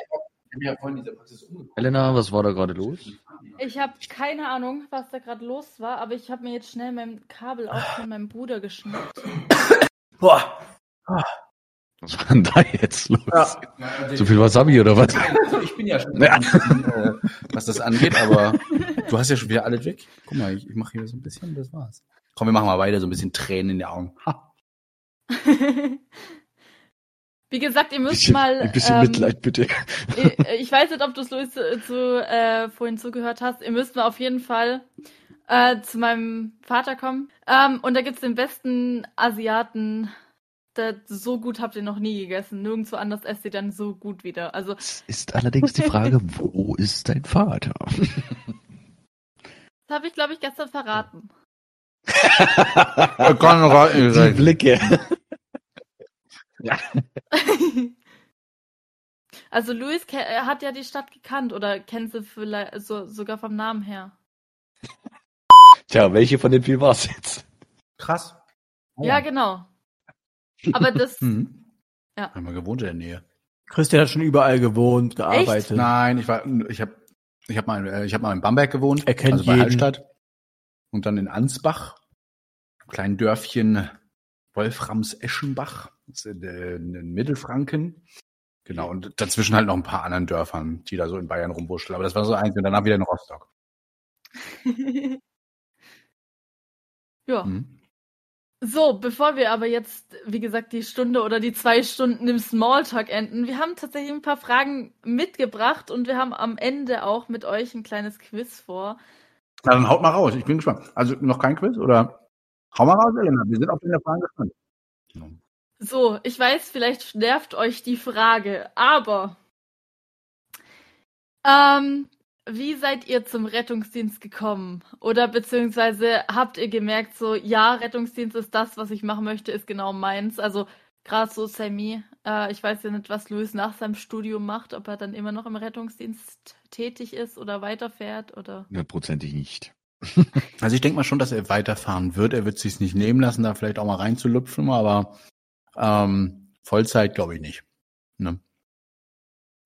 E: habe ja vorhin diese Praxis umgeguckt.
B: Elena, was war da gerade los?
A: Ich habe keine Ahnung, was da gerade los war, aber ich habe mir jetzt schnell mein Kabel auch von meinem Bruder geschnappt.
F: Boah.
B: Was war denn da jetzt los?
F: Ja.
B: So viel Wasabi oder was?
E: Also ich bin ja schon,
B: Ja.
E: äh, was das angeht, aber du hast ja schon wieder alles weg. Guck mal, ich, ich mache hier so ein bisschen, das war's. Komm, wir machen mal weiter, so ein bisschen Tränen in den Augen. Ha.
A: Wie gesagt, ihr müsst
B: Bisschen,
A: mal.
B: ein bisschen
A: ähm,
B: Mitleid, bitte.
A: ich, ich weiß nicht, ob du es Luis zu, zu, äh, vorhin zugehört hast. Ihr müsst mal auf jeden Fall äh, zu meinem Vater kommen. Ähm, und da gibt's den besten Asiaten. So gut habt ihr noch nie gegessen. Nirgendwo anders esst ihr dann so gut wieder. Also
B: Es ist allerdings die Frage, wo ist dein Vater?
A: das habe ich, glaube ich, gestern verraten.
B: Die Blicke.
A: also Luis er hat ja die Stadt gekannt oder kennt sie vielleicht so, sogar vom Namen her.
B: Tja, welche von den vier war es jetzt?
E: Krass. Oh.
A: Ja, genau. Aber das.
E: Hm.
A: Ja.
E: Haben wir gewohnt in der Nähe.
F: Christian hat schon überall gewohnt, gearbeitet.
E: Nein, ich war, ich habe, ich habe mal, äh, ich habe mal in Bamberg gewohnt,
F: Er kennt
E: also bei
F: jeden.
E: Hallstatt und dann in Ansbach, kleinen Dörfchen Wolframs-Eschenbach, das ist in, äh, in Mittelfranken. Genau, und dazwischen halt noch ein paar anderen Dörfern, die da so in Bayern rumwurschteln. Aber das war so eins und danach wieder in Rostock.
A: ja.
E: Mhm.
A: So, bevor wir aber jetzt, wie gesagt, die Stunde oder die zwei Stunden im Smalltalk enden, wir haben tatsächlich ein paar Fragen mitgebracht und wir haben am Ende auch mit euch ein kleines Quiz vor.
E: Na, dann haut mal raus, ich bin gespannt. Also noch kein Quiz oder? Hau mal raus, Elena, wir sind auf den Fragen gespannt.
A: So, ich weiß, vielleicht nervt euch die Frage, aber ähm, wie seid ihr zum Rettungsdienst gekommen? Oder beziehungsweise habt ihr gemerkt, so, ja, Rettungsdienst ist das, was ich machen möchte, ist genau meins. Also gerade so Sammy, äh, ich weiß ja nicht, was Luis nach seinem Studium macht, ob er dann immer noch im Rettungsdienst tätig ist oder weiterfährt oder.
B: Hundertprozentig nicht.
E: Also ich denke mal schon, dass er weiterfahren wird. Er wird sich nicht nehmen lassen, da vielleicht auch mal reinzulüpfen, aber ähm, Vollzeit glaube ich nicht. Ne?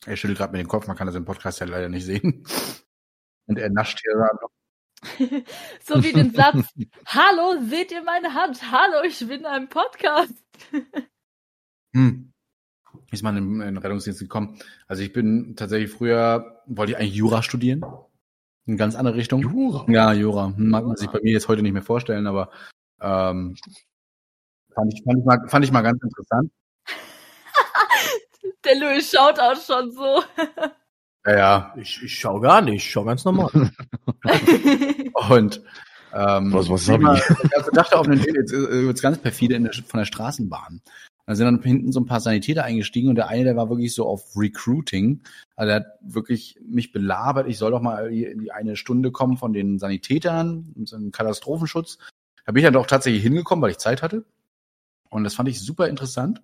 E: Er schüttelt gerade mit dem Kopf, man kann das im Podcast ja leider nicht sehen. Und er nascht hier gerade noch.
A: so wie den Satz, Hallo, seht ihr meine Hand? Hallo, ich bin in einem Podcast.
E: Hm. Ist man in, in den Rettungsdienst gekommen. Also ich bin tatsächlich früher, wollte ich eigentlich Jura studieren. In ganz andere Richtung.
B: Jura.
E: Ja, Jura. Mag man sich bei mir jetzt heute nicht mehr vorstellen, aber ähm, fand, ich, fand, ich mal, fand ich mal ganz interessant.
A: Der Louis schaut auch schon so.
E: Ja, ja.
F: Ich, ich schau gar nicht, ich schau ganz normal.
E: Und ähm,
B: Was- was
E: ich
B: hab ich?
E: Also dachte auf einen jetzt äh, wird's ganz perfide in der, von der Straßenbahn. Da sind dann hinten so ein paar Sanitäter eingestiegen und der eine, der war wirklich so auf Recruiting. Also der hat wirklich mich belabert, ich soll doch mal in die eine Stunde kommen von den Sanitätern, so einen Katastrophenschutz. Da bin ich dann doch tatsächlich hingekommen, weil ich Zeit hatte. Und das fand ich super interessant.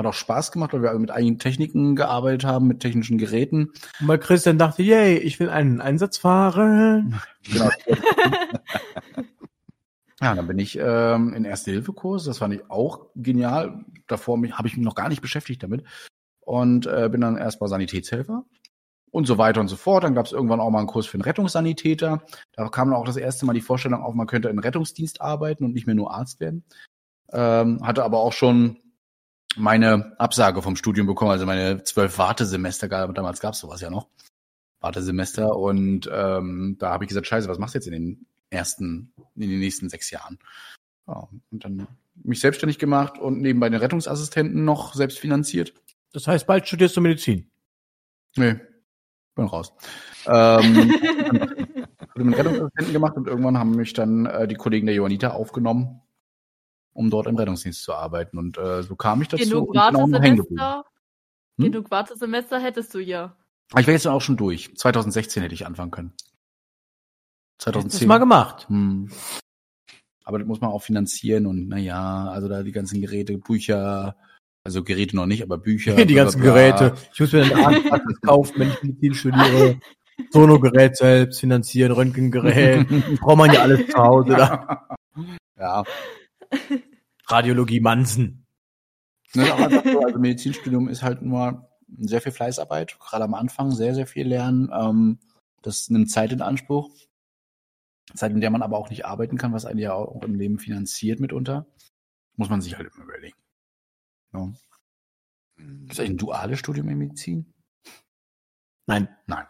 E: Hat auch Spaß gemacht, weil wir mit einigen Techniken gearbeitet haben, mit technischen Geräten.
F: Und weil Christian dachte, yay, ich will einen Einsatz fahren.
E: Genau. ja, dann bin ich ähm, in Erste-Hilfe-Kurs. Das fand ich auch genial. Davor habe ich mich noch gar nicht beschäftigt damit. Und äh, bin dann erstmal Sanitätshelfer und so weiter und so fort. Dann gab es irgendwann auch mal einen Kurs für einen Rettungssanitäter. Da kam dann auch das erste Mal die Vorstellung auf, man könnte in Rettungsdienst arbeiten und nicht mehr nur Arzt werden. Ähm, hatte aber auch schon meine Absage vom Studium bekommen, also meine zwölf Wartesemester, damals gab es sowas ja noch, Wartesemester. Und ähm, da habe ich gesagt, scheiße, was machst du jetzt in den ersten, in den nächsten sechs Jahren? Ja, und dann mich selbstständig gemacht und nebenbei den Rettungsassistenten noch selbst finanziert.
F: Das heißt, bald studierst du Medizin.
E: Nee, bin raus. Ähm, habe den Rettungsassistenten gemacht und irgendwann haben mich dann äh, die Kollegen der Johanniter aufgenommen, um dort im Rettungsdienst zu arbeiten. Und äh, so kam ich dazu.
A: Genug. Wartesemester,
E: Hm?
A: genug Wartesemester hättest du ja.
E: Ich wäre jetzt auch schon durch. 2016 hätte ich anfangen können.
F: Das
E: 2010.
F: mal gemacht.
E: Hm. Aber das muss man auch finanzieren und naja, also da die ganzen Geräte, Bücher, also Geräte noch nicht, aber Bücher.
F: die
E: bla,
F: ganzen
E: bla, bla.
F: Geräte. Ich muss mir dann Arztpraxis kaufen, wenn ich Medizin studiere. Sonogerät selbst finanzieren, Röntgengerät. Braucht man ja alles zu Hause. Da.
E: Ja,
F: Radiologie Mansen.
E: Ne, also Medizinstudium ist halt nur sehr viel Fleißarbeit, gerade am Anfang sehr, sehr viel lernen. Ähm, das nimmt Zeit in Anspruch. Zeit, in der man aber auch nicht arbeiten kann, was einen ja auch im Leben finanziert mitunter. Muss man sich halt immer überlegen. Ja. Ist eigentlich ein duales Studium in Medizin?
F: Nein.
E: Nein.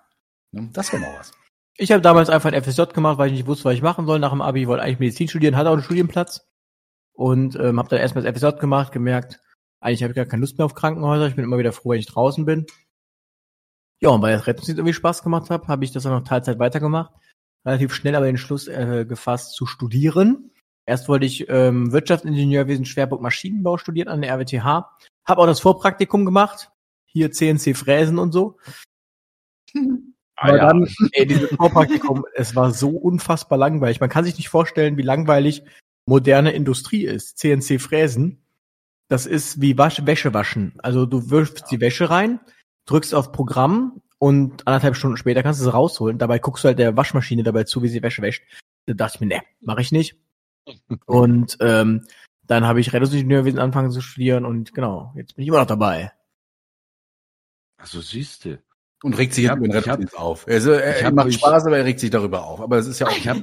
E: Ne, Das wäre noch was.
F: Ich habe damals einfach ein FSJ gemacht, weil ich nicht wusste, was ich machen soll. Nach dem Abi wollte eigentlich Medizin studieren, hatte auch einen Studienplatz. Und ähm, habe dann erstmal das FSJ gemacht, gemerkt, eigentlich habe ich gar keine Lust mehr auf Krankenhäuser. Ich bin immer wieder froh, wenn ich draußen bin. Ja, und weil das Rettungsdienst irgendwie Spaß gemacht hat, habe ich das dann noch Teilzeit weitergemacht. Relativ schnell aber den Schluss äh, gefasst zu studieren. Erst wollte ich ähm, Wirtschaftsingenieurwesen Schwerpunkt Maschinenbau studieren an der RWTH. Habe auch das Vorpraktikum gemacht. Hier CNC Fräsen und so. Aber dann, ey, dieses Vorpraktikum, es war so unfassbar langweilig. Man kann sich nicht vorstellen, wie langweilig moderne Industrie ist. CNC Fräsen. Das ist wie Wasch Wäsche waschen. Also du wirfst die Wäsche rein, drückst auf Programm und anderthalb Stunden später kannst du sie rausholen. Dabei guckst du halt der Waschmaschine dabei zu, wie sie Wäsche wäscht. Da dachte ich mir, ne, mache ich nicht. Und ähm, dann habe ich Rettungsingenieurwesen angefangen zu studieren und genau, jetzt bin ich immer noch dabei.
B: Also siehst du.
E: Und regt sich
B: hab-
E: über den Rettungsdienst auf. Also, er,
B: ich
E: er macht
B: euch-
E: Spaß, aber er regt sich darüber auf. Aber es ist ja auch.
B: Ich hab,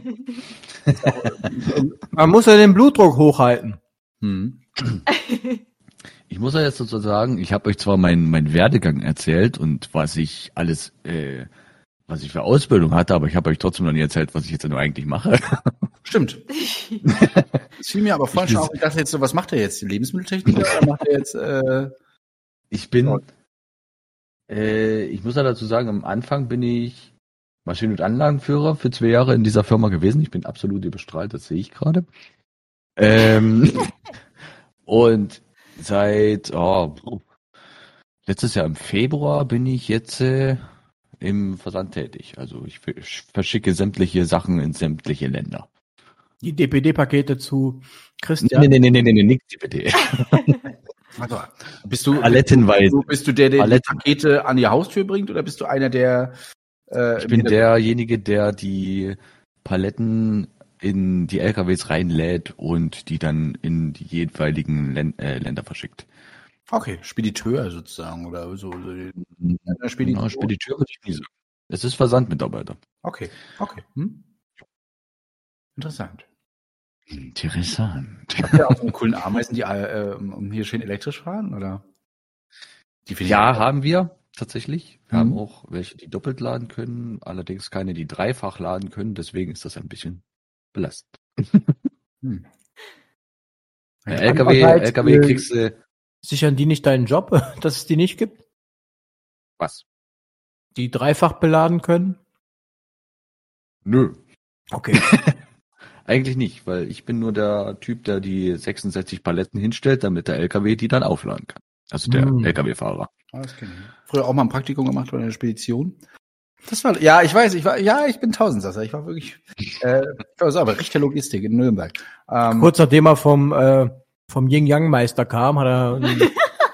F: Man muss ja den Blutdruck hochhalten.
E: Hm.
B: ich muss ja jetzt sozusagen, ich habe euch zwar meinen mein Werdegang erzählt und was ich alles, äh, was ich für Ausbildung hatte, aber ich habe euch trotzdem noch nie erzählt, was ich jetzt nur eigentlich mache.
E: Stimmt. Es fiel mir aber vorhin schon auf, ich dachte jetzt so, was macht er jetzt? Lebensmitteltechniker oder macht er jetzt, äh,
B: Ich bin, äh, ich muss ja dazu sagen, am Anfang bin ich Maschinen- und Anlagenführer für zwei Jahre in dieser Firma gewesen. Ich bin absolut überstrahlt, das sehe ich gerade. Ähm, und seit oh, letztes Jahr im Februar bin ich jetzt äh, im Versand tätig. Also ich versch- verschicke sämtliche Sachen in sämtliche Länder.
F: Die DPD-Pakete zu Christian.
B: Nee, nee, nee, nee, nee, nee, nix bitte.
E: also, bist du,
B: Palettenweise.
E: du, bist du der, der die
B: Paletten.
E: Pakete an die Haustür bringt oder bist du einer, der, äh,
B: Ich bin
E: der,
B: derjenige, der die Paletten in die LKWs reinlädt und die dann in die jeweiligen Län äh, Länder verschickt.
E: okay, Spediteur sozusagen oder so, so die-
B: Ja,
E: Spedition.
B: Spediteur würde ich nie sagen. Es ist Versandmitarbeiter.
E: Okay, okay. Hm? Interessant.
B: Interessant.
E: Habt ihr auch so einen coolen Ameisen, die äh, hier schön elektrisch fahren, oder?
B: Ja,
E: auch-
B: haben wir tatsächlich. Wir
E: Mhm.
B: haben auch welche, die doppelt laden können, allerdings keine, die dreifach laden können. Deswegen ist das ein bisschen belastend.
E: Hm. Ja,
B: LKW, LKW
F: äh,
B: kriegst du
F: Sichern die nicht deinen Job, dass es die nicht gibt?
B: was?
F: Die dreifach beladen können?
B: Nö.
F: Okay.
B: Eigentlich nicht, weil ich bin nur der Typ, der die 66 Paletten hinstellt, damit der LKW die dann aufladen kann. Also der
F: Hm.
B: LKW-Fahrer.
E: Ah, das kenn ich. Früher auch mal ein Praktikum gemacht bei einer Spedition. Das war, ja, ich weiß, ich war, ja, ich bin Tausendsasser. Ich war wirklich, äh, ich war so, aber Richter Logistik in Nürnberg. Ähm,
F: Kurz nachdem er vom, äh, vom Yin-Yang-Meister kam, hat er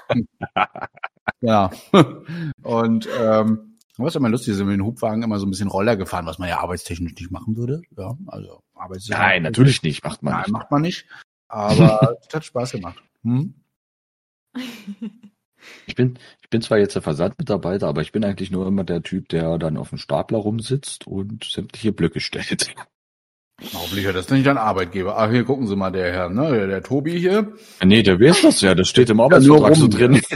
E: ja. Und ähm, was immer lustig ist, sind wir mit den Hubwagen immer so ein bisschen Roller gefahren, was man ja arbeitstechnisch nicht machen würde. Ja, also arbeitstechnisch.
B: Nein, natürlich nicht, macht man
E: Nein,
B: nicht.
E: macht man nicht. Aber es hat Spaß gemacht. Hm?
B: Ich bin, ich bin zwar jetzt der Versandmitarbeiter, aber ich bin eigentlich nur immer der Typ, der dann auf dem Stapler rumsitzt und sämtliche Blöcke stellt.
E: Hoffentlich hat das nicht dein Arbeitgeber. Ach, hier gucken Sie mal, der Herr, ne, der, der Tobi hier.
B: Nee, der weiß das ja, das steht im Arbeitsvertrag so drin.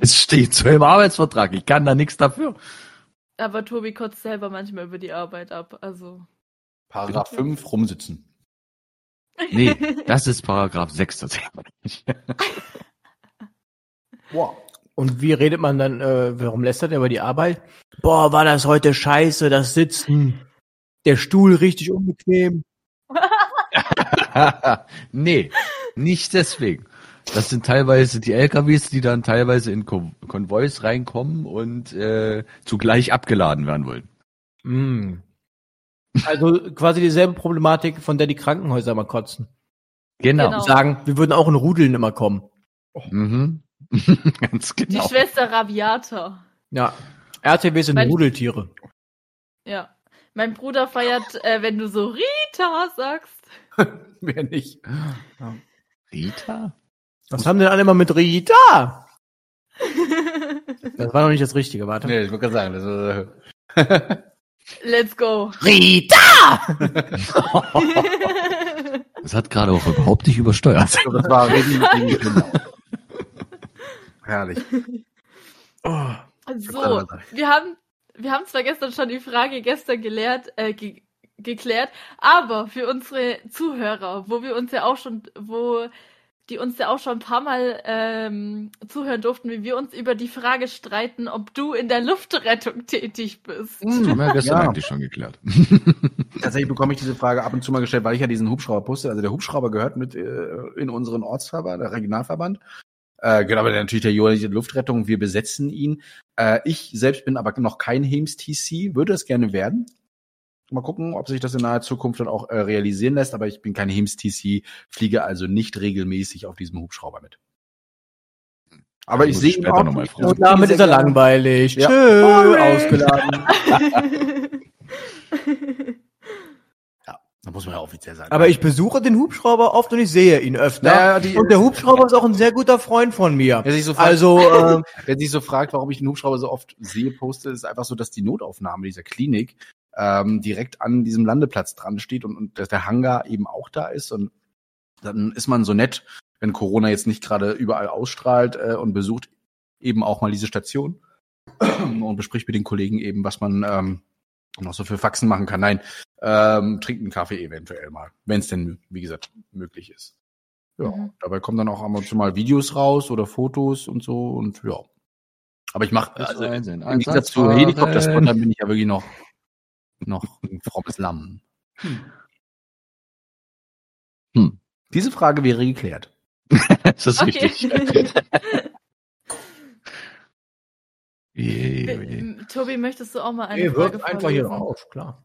B: Es steht so im Arbeitsvertrag, ich kann da nichts dafür.
A: Aber Tobi kotzt selber manchmal über die Arbeit ab. Also.
E: Paragraph 5 rumsitzen.
B: Nee, das ist Paragraph 6 tatsächlich.
E: Wow.
F: Und wie redet man dann, äh, warum lästert er über die Arbeit? Boah, war das heute scheiße, das Sitzen. Der Stuhl richtig unbequem.
B: nee, nicht deswegen. Das sind teilweise die LKWs, die dann teilweise in Kon Konvois reinkommen und äh, zugleich abgeladen werden wollen.
F: Mm. Also quasi dieselbe Problematik, von der die Krankenhäuser mal kotzen.
B: Genau.
A: Genau.
F: Die sagen, wir würden auch in Rudeln immer kommen.
B: Mhm. Ganz
A: Die
B: genau.
A: Schwester Rabiata.
F: Ja. RTW sind
A: Mein-
F: Rudeltiere.
A: Ja. Mein Bruder feiert, äh, wenn du so Rita sagst.
E: Wer nicht?
B: Rita?
F: Was haben denn alle immer mit Rita? Das war noch nicht das Richtige, warte.
E: Nee, ich wollte gerade sagen, das ist,
A: Let's go.
F: Rita!
B: Das hat gerade auch überhaupt nicht übersteuert.
E: das war gegen Kinder. Herrlich.
F: Oh.
A: So, wir haben, wir haben zwar gestern schon die Frage gestern gelehrt, äh, ge geklärt, aber für unsere Zuhörer, wo wir uns ja auch schon, wo die uns ja auch schon ein paar Mal ähm, zuhören durften, wie wir uns über die Frage streiten, ob du in der Luftrettung tätig bist.
B: Das haben wir ja gestern
E: Ja.
B: eigentlich schon geklärt.
E: Tatsächlich bekomme ich diese Frage ab und zu mal gestellt, weil ich ja diesen Hubschrauber poste. Also der Hubschrauber gehört mit äh, in unseren Ortsverband, der Regionalverband. Äh, genau, aber natürlich der jährliche Luftrettung. Wir besetzen ihn. Äh, ich selbst bin aber noch kein Hems TC, würde es gerne werden. Mal gucken, ob sich das in naher Zukunft dann auch äh, realisieren lässt. Aber ich bin kein Hems TC, fliege also nicht regelmäßig auf diesem Hubschrauber mit. Aber ich
B: muss
E: sehe
B: ich
E: ihn auch
B: noch mal.
F: Und damit ist er langweilig.
E: Ja.
F: Tschö, ausgeladen.
E: Da muss man ja offiziell sagen.
F: Aber ich besuche den Hubschrauber oft und ich sehe ihn öfter.
E: Ja, die-
F: und der Hubschrauber ist auch ein sehr guter Freund von mir.
E: Wer sich so fragt,
F: Also, äh,
E: wer sich so fragt, warum ich den Hubschrauber so oft sehe, poste, ist einfach so, dass die Notaufnahme dieser Klinik ähm, direkt an diesem Landeplatz dran steht und, und dass der Hangar eben auch da ist. Und dann ist man so nett, wenn Corona jetzt nicht gerade überall ausstrahlt äh, und besucht eben auch mal diese Station und bespricht mit den Kollegen eben, was man ähm, noch so für Faxen machen kann. Nein, ähm, trinkt einen Kaffee eventuell mal, wenn es denn, wie gesagt, möglich ist. Ja,
A: Mhm.
E: dabei kommen dann auch ab und zu mal Videos raus oder Fotos und so und ja. Aber ich mache, also im Gegensatz zu
B: Einsatzfahren.
E: Helikopterspottern bin ich ja wirklich noch, noch ein frommes Lamm.
B: Hm.
E: Diese Frage wäre geklärt.
B: Das ist
A: Okay.
B: richtig. Je.
A: Ähm, Tobi, möchtest du auch mal eine
F: ey,
A: Frage
F: wirft einfach hier rauf, klar.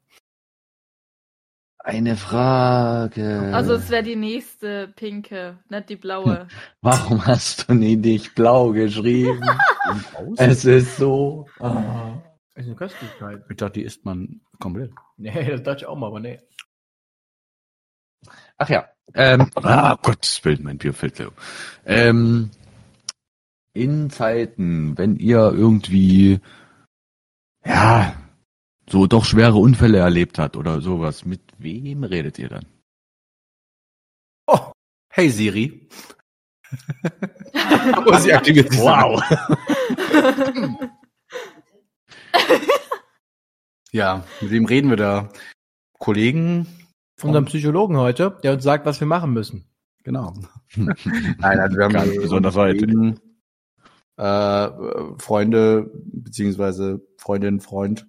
B: Eine Frage.
A: Also es wäre die nächste pinke, nicht die blaue.
B: Warum hast du nie nicht blau geschrieben? es ist so. Ah.
F: Ist eine Köstlichkeit.
E: Ich dachte, die isst man komplett.
F: Nee, das dachte ich auch mal, aber nee.
B: Ach ja. Ähm, ah, Gottes Willen, mein Bier fällt leer. Ähm, in Zeiten, wenn ihr irgendwie, ja, so doch schwere Unfälle erlebt habt oder sowas, mit wem redet ihr dann?
E: Oh, hey Siri. Aber sie aktiviert sich. Ja, mit wem reden wir da? Kollegen?
F: Von unserem Psychologen heute, der uns sagt, was wir machen müssen.
E: Genau. Nein, also wir haben
B: Ganz besonders heute.
E: Kollegen, Äh, Freunde, beziehungsweise Freundin, Freund.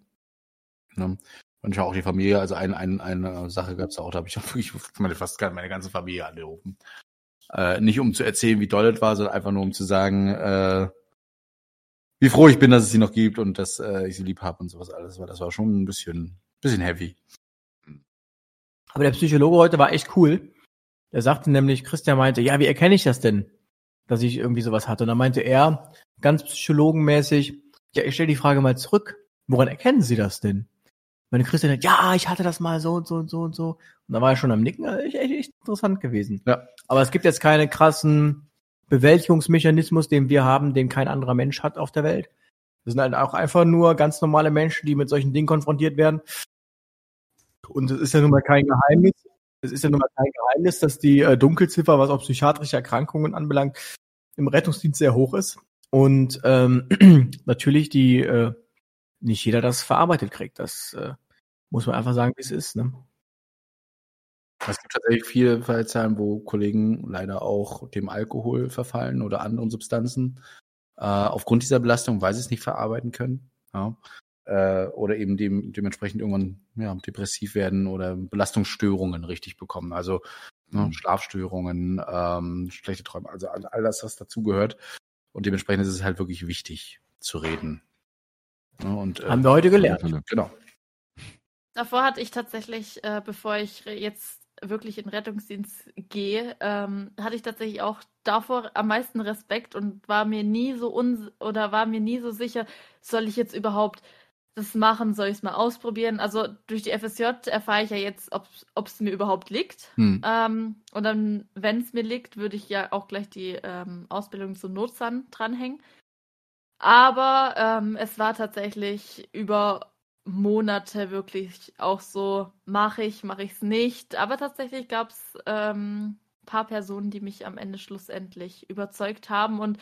E: Ne? Manchmal auch die Familie. Also ein, ein, eine Sache gab es auch, da habe ich auch wirklich meine, fast meine ganze Familie angerufen. Äh, nicht um zu erzählen, wie doll es war, sondern einfach nur um zu sagen, äh, wie froh ich bin, dass es sie noch gibt und dass äh, ich sie lieb habe und sowas alles. Weil das war schon ein bisschen, bisschen heavy.
F: Aber der Psychologe heute war echt cool. Der sagte nämlich, Christian meinte, ja, wie erkenne ich das denn? dass ich irgendwie sowas hatte. Und dann meinte er, ganz psychologenmäßig, ja, ich stelle die Frage mal zurück, woran erkennen Sie das denn? Meine Christian hat, ja, ich hatte das mal so und so und so und so. Und da war er schon am Nicken, also echt, echt interessant gewesen.
E: Ja.
F: Aber es gibt jetzt keine krassen Bewältigungsmechanismus, den wir haben, den kein anderer Mensch hat auf der Welt. Das sind halt auch einfach nur ganz normale Menschen, die mit solchen Dingen konfrontiert werden. Und es ist ja nun mal kein Geheimnis. Es ist ja nun mal kein Geheimnis, dass die äh, Dunkelziffer, was auch psychiatrische Erkrankungen anbelangt, im Rettungsdienst sehr hoch ist. Und ähm, natürlich die äh, nicht jeder das verarbeitet kriegt. Das äh, muss man einfach sagen, wie es ist. Ne?
E: Es gibt tatsächlich viele Fallzahlen, wo Kollegen leider auch dem Alkohol verfallen oder anderen Substanzen äh, aufgrund dieser Belastung, weil sie es nicht verarbeiten können. Ja. Äh, oder eben dem, dementsprechend irgendwann ja, depressiv werden oder Belastungsstörungen richtig bekommen. Also ne, mhm. Schlafstörungen, ähm, schlechte Träume, also all, all das, was dazugehört. Und dementsprechend ist es halt wirklich wichtig zu reden.
F: Ja, und, äh, Haben wir heute gelernt.
E: Genau.
A: Davor hatte ich tatsächlich, äh, bevor ich jetzt wirklich in Rettungsdienst gehe, ähm, hatte ich tatsächlich auch davor am meisten Respekt und war mir nie so uns oder war mir nie so sicher, soll ich jetzt überhaupt das machen, soll ich es mal ausprobieren? Also durch die FSJ erfahre ich ja jetzt, ob es mir überhaupt liegt. Hm. Ähm, und dann, wenn es mir liegt, würde ich ja auch gleich die ähm, Ausbildung zum Notsan dranhängen. Aber ähm, es war tatsächlich über Monate wirklich auch so, mache ich, mache ich es nicht. Aber tatsächlich gab es ähm, paar Personen, die mich am Ende schlussendlich überzeugt haben. Und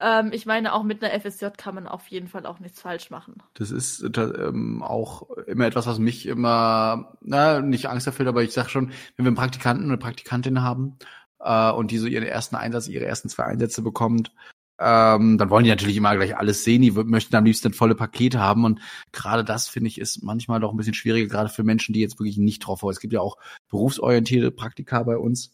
A: ähm, ich meine, auch mit einer FSJ kann man auf jeden Fall auch nichts falsch machen.
E: Das ist äh, ähm, auch immer etwas, was mich immer, na, nicht Angst erfüllt, aber ich sag schon, wenn wir einen Praktikanten oder Praktikantin haben äh, und die so ihren ersten Einsatz, ihre ersten zwei Einsätze bekommt, ähm, dann wollen die natürlich immer gleich alles sehen, die möchten am liebsten volle Pakete haben und gerade das finde ich ist manchmal doch ein bisschen schwieriger, gerade für Menschen, die jetzt wirklich nicht drauf wollen. Es gibt ja auch berufsorientierte Praktika bei uns,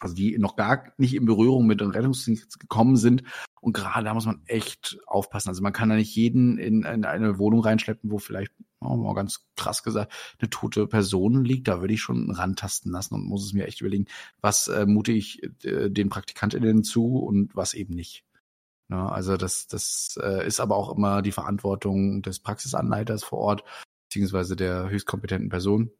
E: also die noch gar nicht in Berührung mit dem Rettungsdienst gekommen sind und gerade da muss man echt aufpassen. Also man kann da nicht jeden in, in eine Wohnung reinschleppen, wo vielleicht, oh, mal ganz krass gesagt, eine tote Person liegt. Da würde ich schon rantasten lassen und muss es mir echt überlegen, was äh, mute ich äh, den PraktikantInnen zu und was eben nicht. Ja, ne? also das, das äh, ist aber auch immer die Verantwortung des Praxisanleiters vor Ort, beziehungsweise der höchstkompetenten Person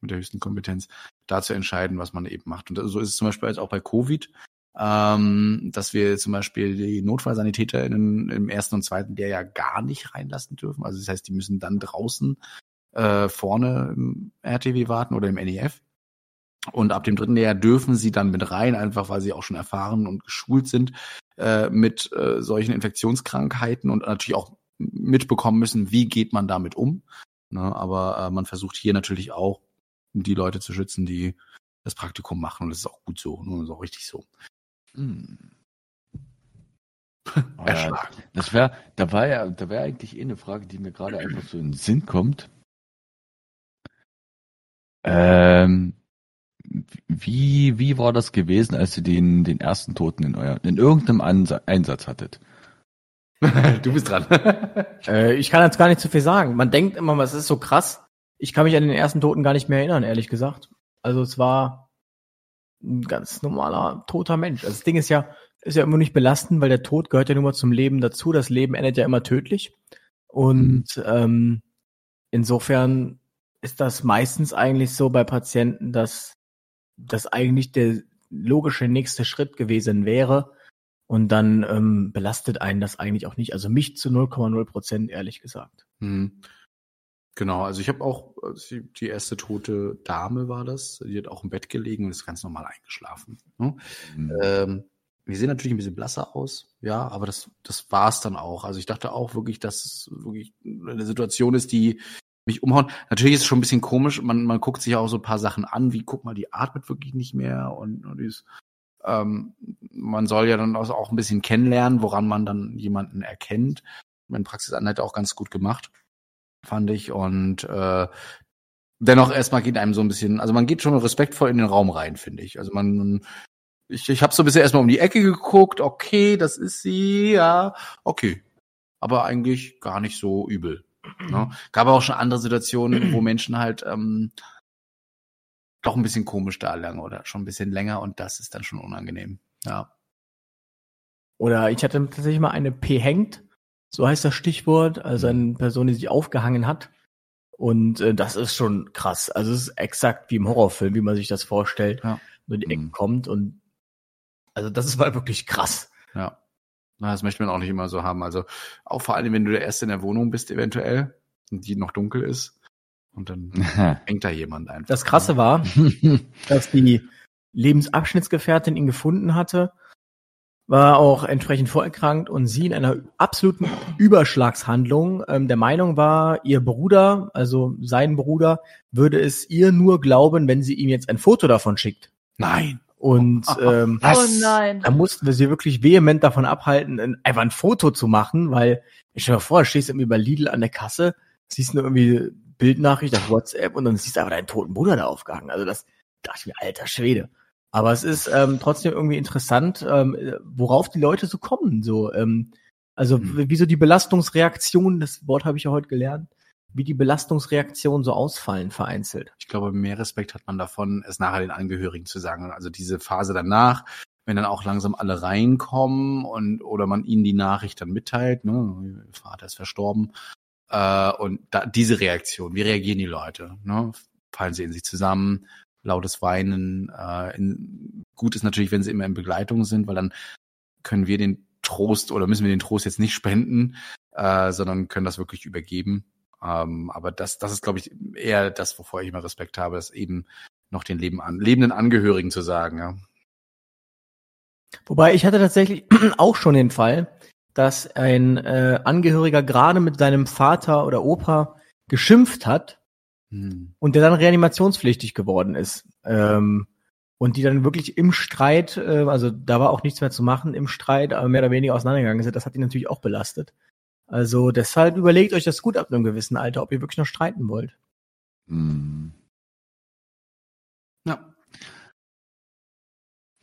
E: mit der höchsten Kompetenz, da zu entscheiden, was man eben macht. Und so ist es zum Beispiel jetzt auch bei Covid, ähm, dass wir zum Beispiel die Notfallsanitäter in, im ersten und zweiten Lehrjahr gar nicht reinlassen dürfen. Also das heißt, die müssen dann draußen äh, vorne im RTW warten oder im NEF. Und ab dem dritten Lehrjahr dürfen sie dann mit rein, einfach weil sie auch schon erfahren und geschult sind äh, mit äh, solchen Infektionskrankheiten und natürlich auch mitbekommen müssen, wie geht man damit um. Ne? Aber äh, man versucht hier natürlich auch, die Leute zu schützen, die das Praktikum machen. Und das ist auch gut so. Ne? Das ist auch richtig so. Hm.
B: Ja, das wäre, da war ja, da wäre eigentlich eh eine Frage, die mir gerade einfach so in den Sinn kommt. Ähm, wie, wie war das gewesen, als ihr den, den ersten Toten in, euer, in irgendeinem Ansa Einsatz hattet?
E: du bist dran.
F: äh, ich kann jetzt gar nicht zu viel sagen. Man denkt immer, es ist so krass. Ich kann mich an den ersten Toten gar nicht mehr erinnern, ehrlich gesagt. Also es war ein ganz normaler toter Mensch. Also das Ding ist ja, ist ja immer nicht belastend, weil der Tod gehört ja nur mal zum Leben dazu. Das Leben endet ja immer tödlich. Und mhm. ähm, insofern ist das meistens eigentlich so bei Patienten, dass das eigentlich der logische nächste Schritt gewesen wäre. Und dann ähm, belastet einen das eigentlich auch nicht. Also mich zu 0,0 Prozent, ehrlich gesagt.
E: Hm. Genau, also ich habe auch, die erste tote Dame war das, die hat auch im Bett gelegen und ist ganz normal eingeschlafen. Ne? Mhm. Ähm, wir sehen natürlich ein bisschen blasser aus, ja, aber das, das war's dann auch. Also ich dachte auch wirklich, dass es wirklich eine Situation ist, die mich umhauen. Natürlich ist es schon ein bisschen komisch. Man, man guckt sich auch so ein paar Sachen an, wie guck mal, die atmet wirklich nicht mehr und, und ist, ähm, man soll ja dann auch ein bisschen kennenlernen, woran man dann jemanden erkennt. Mein Praxisanleiter auch ganz gut gemacht, fand ich. Und äh, dennoch erstmal geht einem so ein bisschen, also man geht schon respektvoll in den Raum rein, finde ich. Also man, ich, ich habe so ein bisschen erstmal um die Ecke geguckt, okay, das ist sie, ja, okay. Aber eigentlich gar nicht so übel. Ne? Gab auch schon andere Situationen, wo Menschen halt ähm, doch ein bisschen komisch da lang oder schon ein bisschen länger und das ist dann schon unangenehm. Ja.
F: oder ich hatte tatsächlich mal eine P hängt, so heißt das Stichwort, also eine Person, die sich aufgehangen hat. Und äh, das ist schon krass. Also es ist exakt wie im Horrorfilm, wie man sich das vorstellt.
E: Ja.
F: Nur die Ecke
B: Mhm.
F: kommt und also das ist mal wirklich krass.
E: Ja. Na, das möchte man auch nicht immer so haben. Also auch vor allem, wenn du der Erste in der Wohnung bist, eventuell, und die noch dunkel ist. Und dann hängt da jemand einfach.
F: Das Krasse war, dass die Lebensabschnittsgefährtin ihn gefunden hatte, war auch entsprechend vorerkrankt und sie in einer absoluten Überschlagshandlung ähm, der Meinung war, ihr Bruder, also sein Bruder, würde es ihr nur glauben, wenn sie ihm jetzt ein Foto davon schickt.
E: Nein.
F: Und ähm,
A: Oh nein.
F: da mussten wir sie wirklich vehement davon abhalten, ein- einfach ein Foto zu machen, weil ich stell dir mal vor, stehst irgendwie bei Lidl an der Kasse, siehst nur irgendwie Bildnachricht auf WhatsApp und dann siehst du aber deinen toten Bruder da aufgehangen. Also das dachte ich mir, alter Schwede. Aber es ist ähm, trotzdem irgendwie interessant, ähm, worauf die Leute so kommen. So, ähm, also
E: Hm.
F: wie so die Belastungsreaktionen, das Wort habe ich ja heute gelernt, wie die Belastungsreaktionen so ausfallen vereinzelt.
E: Ich glaube, mehr Respekt hat man davon, es nachher den Angehörigen zu sagen. Also diese Phase danach, wenn dann auch langsam alle reinkommen und oder man ihnen die Nachricht dann mitteilt, ne, Vater ist verstorben. Äh, und da, diese Reaktion, wie reagieren die Leute? Ne? Fallen sie in sich zusammen, lautes Weinen. Äh, in, gut ist natürlich, wenn sie immer in Begleitung sind, weil dann können wir den Trost oder müssen wir den Trost jetzt nicht spenden, äh, sondern können das wirklich übergeben. Ähm, aber das, das ist, glaube ich, eher das, wovor ich immer Respekt habe, das eben noch den Leben an, lebenden Angehörigen zu sagen. Ja.
F: Wobei ich hatte tatsächlich auch schon den Fall, dass ein äh, Angehöriger gerade mit seinem Vater oder Opa geschimpft hat
E: Hm.
F: und der dann reanimationspflichtig geworden ist. Ähm, und die dann wirklich im Streit, äh, also da war auch nichts mehr zu machen, im Streit, aber mehr oder weniger auseinandergegangen sind. Das hat ihn natürlich auch belastet. Also deshalb überlegt euch das gut ab einem gewissen Alter, ob ihr wirklich noch streiten wollt.
B: Hm.
E: Ja.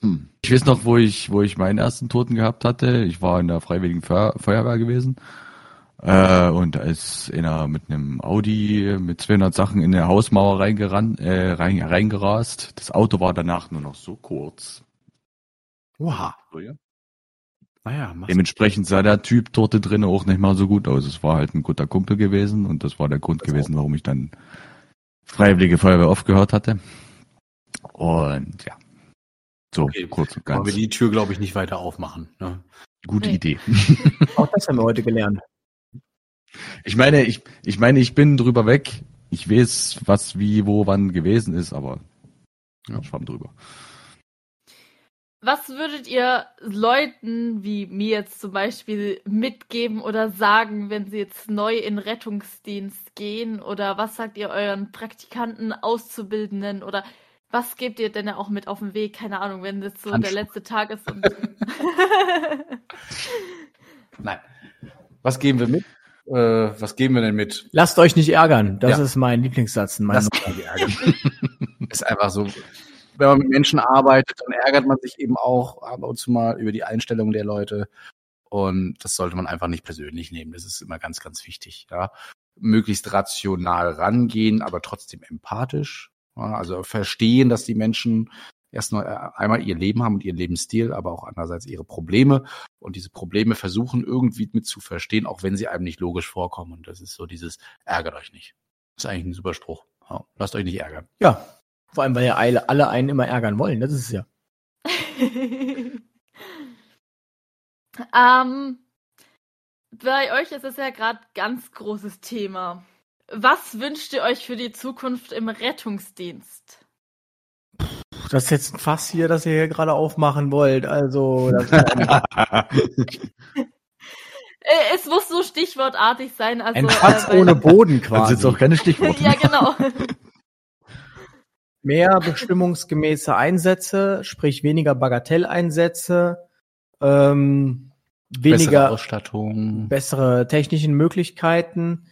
B: Hm. Ich weiß noch, wo ich, wo ich meinen ersten Toten gehabt hatte. Ich war in der Freiwilligen Feuer Feuerwehr gewesen. Äh, und da ist einer mit einem Audi mit 200 Sachen in eine Hausmauer reingerannt, äh, rein, reingerast. Das Auto war danach nur noch so kurz.
E: Wow. Naja, mach's.
B: Dementsprechend sah der Typ dort drin auch nicht mal so gut aus. Es war halt ein guter Kumpel gewesen und das war der Grund gewesen, warum ich dann Freiwillige Feuerwehr aufgehört hatte. Und ja. So,
E: Okay.
B: kurz und
E: Wollen
B: ganz.
E: wir die Tür, glaube ich, nicht weiter aufmachen. Ne?
B: Gute
A: Nee.
B: Idee.
F: Auch das haben wir heute gelernt.
B: Ich meine, ich, ich meine, ich bin drüber weg. Ich weiß, was wie, wo, wann gewesen ist, aber
E: Ja.
B: ich schwamm drüber.
A: Was würdet ihr Leuten wie mir jetzt zum Beispiel mitgeben oder sagen, wenn sie jetzt neu in Rettungsdienst gehen? Oder was sagt ihr euren Praktikanten, Auszubildenden? Oder was gebt ihr denn auch mit auf den Weg? Keine Ahnung, wenn das so der
E: Handschuhe.
A: letzte Tag ist. Und
E: Nein. Was geben wir mit? Äh, was geben wir denn mit?
F: Lasst euch nicht ärgern. Das
E: Ja.
F: ist mein Lieblingssatz. in meinem
E: Das ist einfach so. Wenn man mit Menschen arbeitet, dann ärgert man sich eben auch ab und zu mal über die Einstellung der Leute. Und das sollte man einfach nicht persönlich nehmen. Das ist immer ganz, ganz wichtig. Ja. Möglichst rational rangehen, aber trotzdem empathisch. Ja, also verstehen, dass die Menschen erst noch äh, einmal ihr Leben haben und ihren Lebensstil, aber auch andererseits ihre Probleme. Und diese Probleme versuchen irgendwie mit zu verstehen, auch wenn sie einem nicht logisch vorkommen. Und das ist so dieses, ärgert euch nicht. Das ist eigentlich ein super Spruch. Ja, lasst euch nicht ärgern.
F: Ja, vor allem, weil ja alle, alle einen immer ärgern wollen. Das ist es ja.
A: ähm, bei euch ist es ja gerade ganz großes Thema. Was wünscht ihr euch für die Zukunft im Rettungsdienst?
F: Puh, Das ist jetzt ein Fass hier, das ihr hier gerade aufmachen wollt. Also, das
A: Äh, es muss so stichwortartig sein. Also,
F: ein Fass
A: äh,
F: ohne Boden
B: Das
F: quasi.
B: sind auch keine Stichworte.
A: ja, genau.
F: Mehr bestimmungsgemäße Einsätze, sprich weniger Bagatelleinsätze, ähm,
E: Bessere
F: weniger
E: Ausstattung.
F: bessere technischen Möglichkeiten,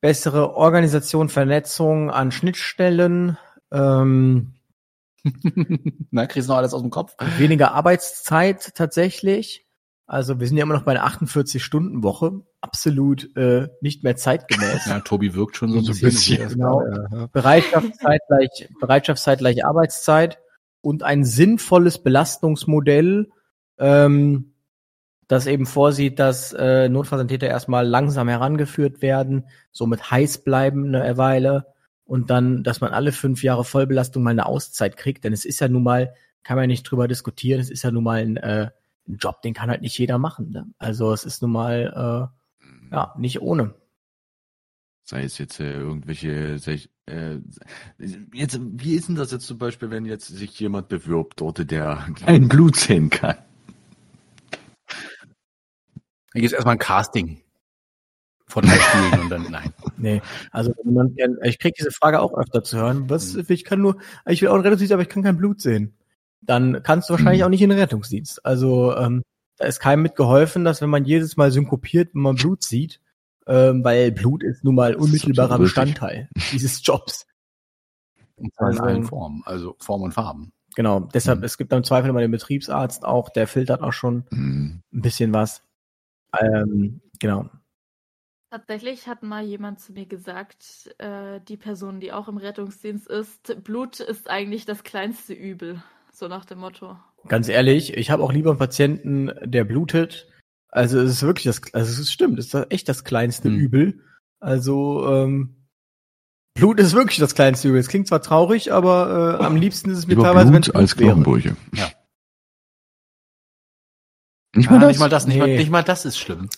F: bessere Organisation, Vernetzung an Schnittstellen, ähm,
E: Na, kriegst du noch alles aus dem Kopf?
F: weniger Arbeitszeit tatsächlich. Also wir sind ja immer noch bei einer 48-Stunden-Woche. Absolut äh, nicht mehr zeitgemäß.
E: Ja, Tobi wirkt schon so ein
B: So ein
E: bisschen.
B: bisschen.
F: Genau. Bereitschaftszeit gleich, Bereitschaftszeit gleich Arbeitszeit und ein sinnvolles Belastungsmodell, ähm, das eben vorsieht, dass äh, Notfallsanitäter erstmal langsam herangeführt werden, somit heiß bleiben eine Weile und dann, dass man alle fünf Jahre Vollbelastung mal eine Auszeit kriegt, denn es ist ja nun mal, kann man ja nicht drüber diskutieren, es ist ja nun mal ein, äh, ein Job, den kann halt nicht jeder machen. Ne? Also es ist nun mal äh, ja nicht ohne.
B: Sei es jetzt äh, irgendwelche, sei, äh, jetzt, wie ist denn das jetzt zum Beispiel, wenn jetzt sich jemand bewirbt, dort der kein Blut sehen kann?
E: Gibt es erstmal ein Casting von drei Spielen und dann nein.
F: Nee, also man, ich kriege diese Frage auch öfter zu hören. Was,
E: Mhm.
F: ich kann nur, ich will auch Rettungsdienst, aber ich kann kein Blut sehen. Dann kannst du wahrscheinlich
B: Mhm.
F: auch nicht in den Rettungsdienst. Also ähm, da ist keinem mitgeholfen, dass wenn man jedes Mal synkopiert, wenn man Blut sieht, ähm, weil Blut ist nun mal unmittelbarer. Bestandteil dieses Jobs.
E: Und zwar in
F: Also-
E: allen Formen, also Form und Farben.
F: Genau, deshalb,
E: Mhm.
F: es gibt im Zweifel immer den Betriebsarzt auch, der filtert auch schon
B: Hm.
F: ein bisschen was. Ähm, genau.
A: Tatsächlich hat mal jemand zu mir gesagt, äh, die Person, die auch im Rettungsdienst ist, Blut ist eigentlich das kleinste Übel. So nach dem Motto.
F: Ganz ehrlich, ich habe auch lieber einen Patienten, der blutet. Also es ist wirklich das, also es ist stimmt, es ist echt das kleinste
E: Hm.
F: Übel. Also ähm, Blut ist wirklich das kleinste Übel. Es klingt zwar traurig, aber äh, am liebsten ist es mir
B: Lieber
F: teilweise, wenn es
B: Blut als
F: Blut wäre.
B: Knochenbrüche.
E: Ja.
B: Nicht mal das?
E: Nicht mal das, nicht, mal, nicht mal das ist schlimm.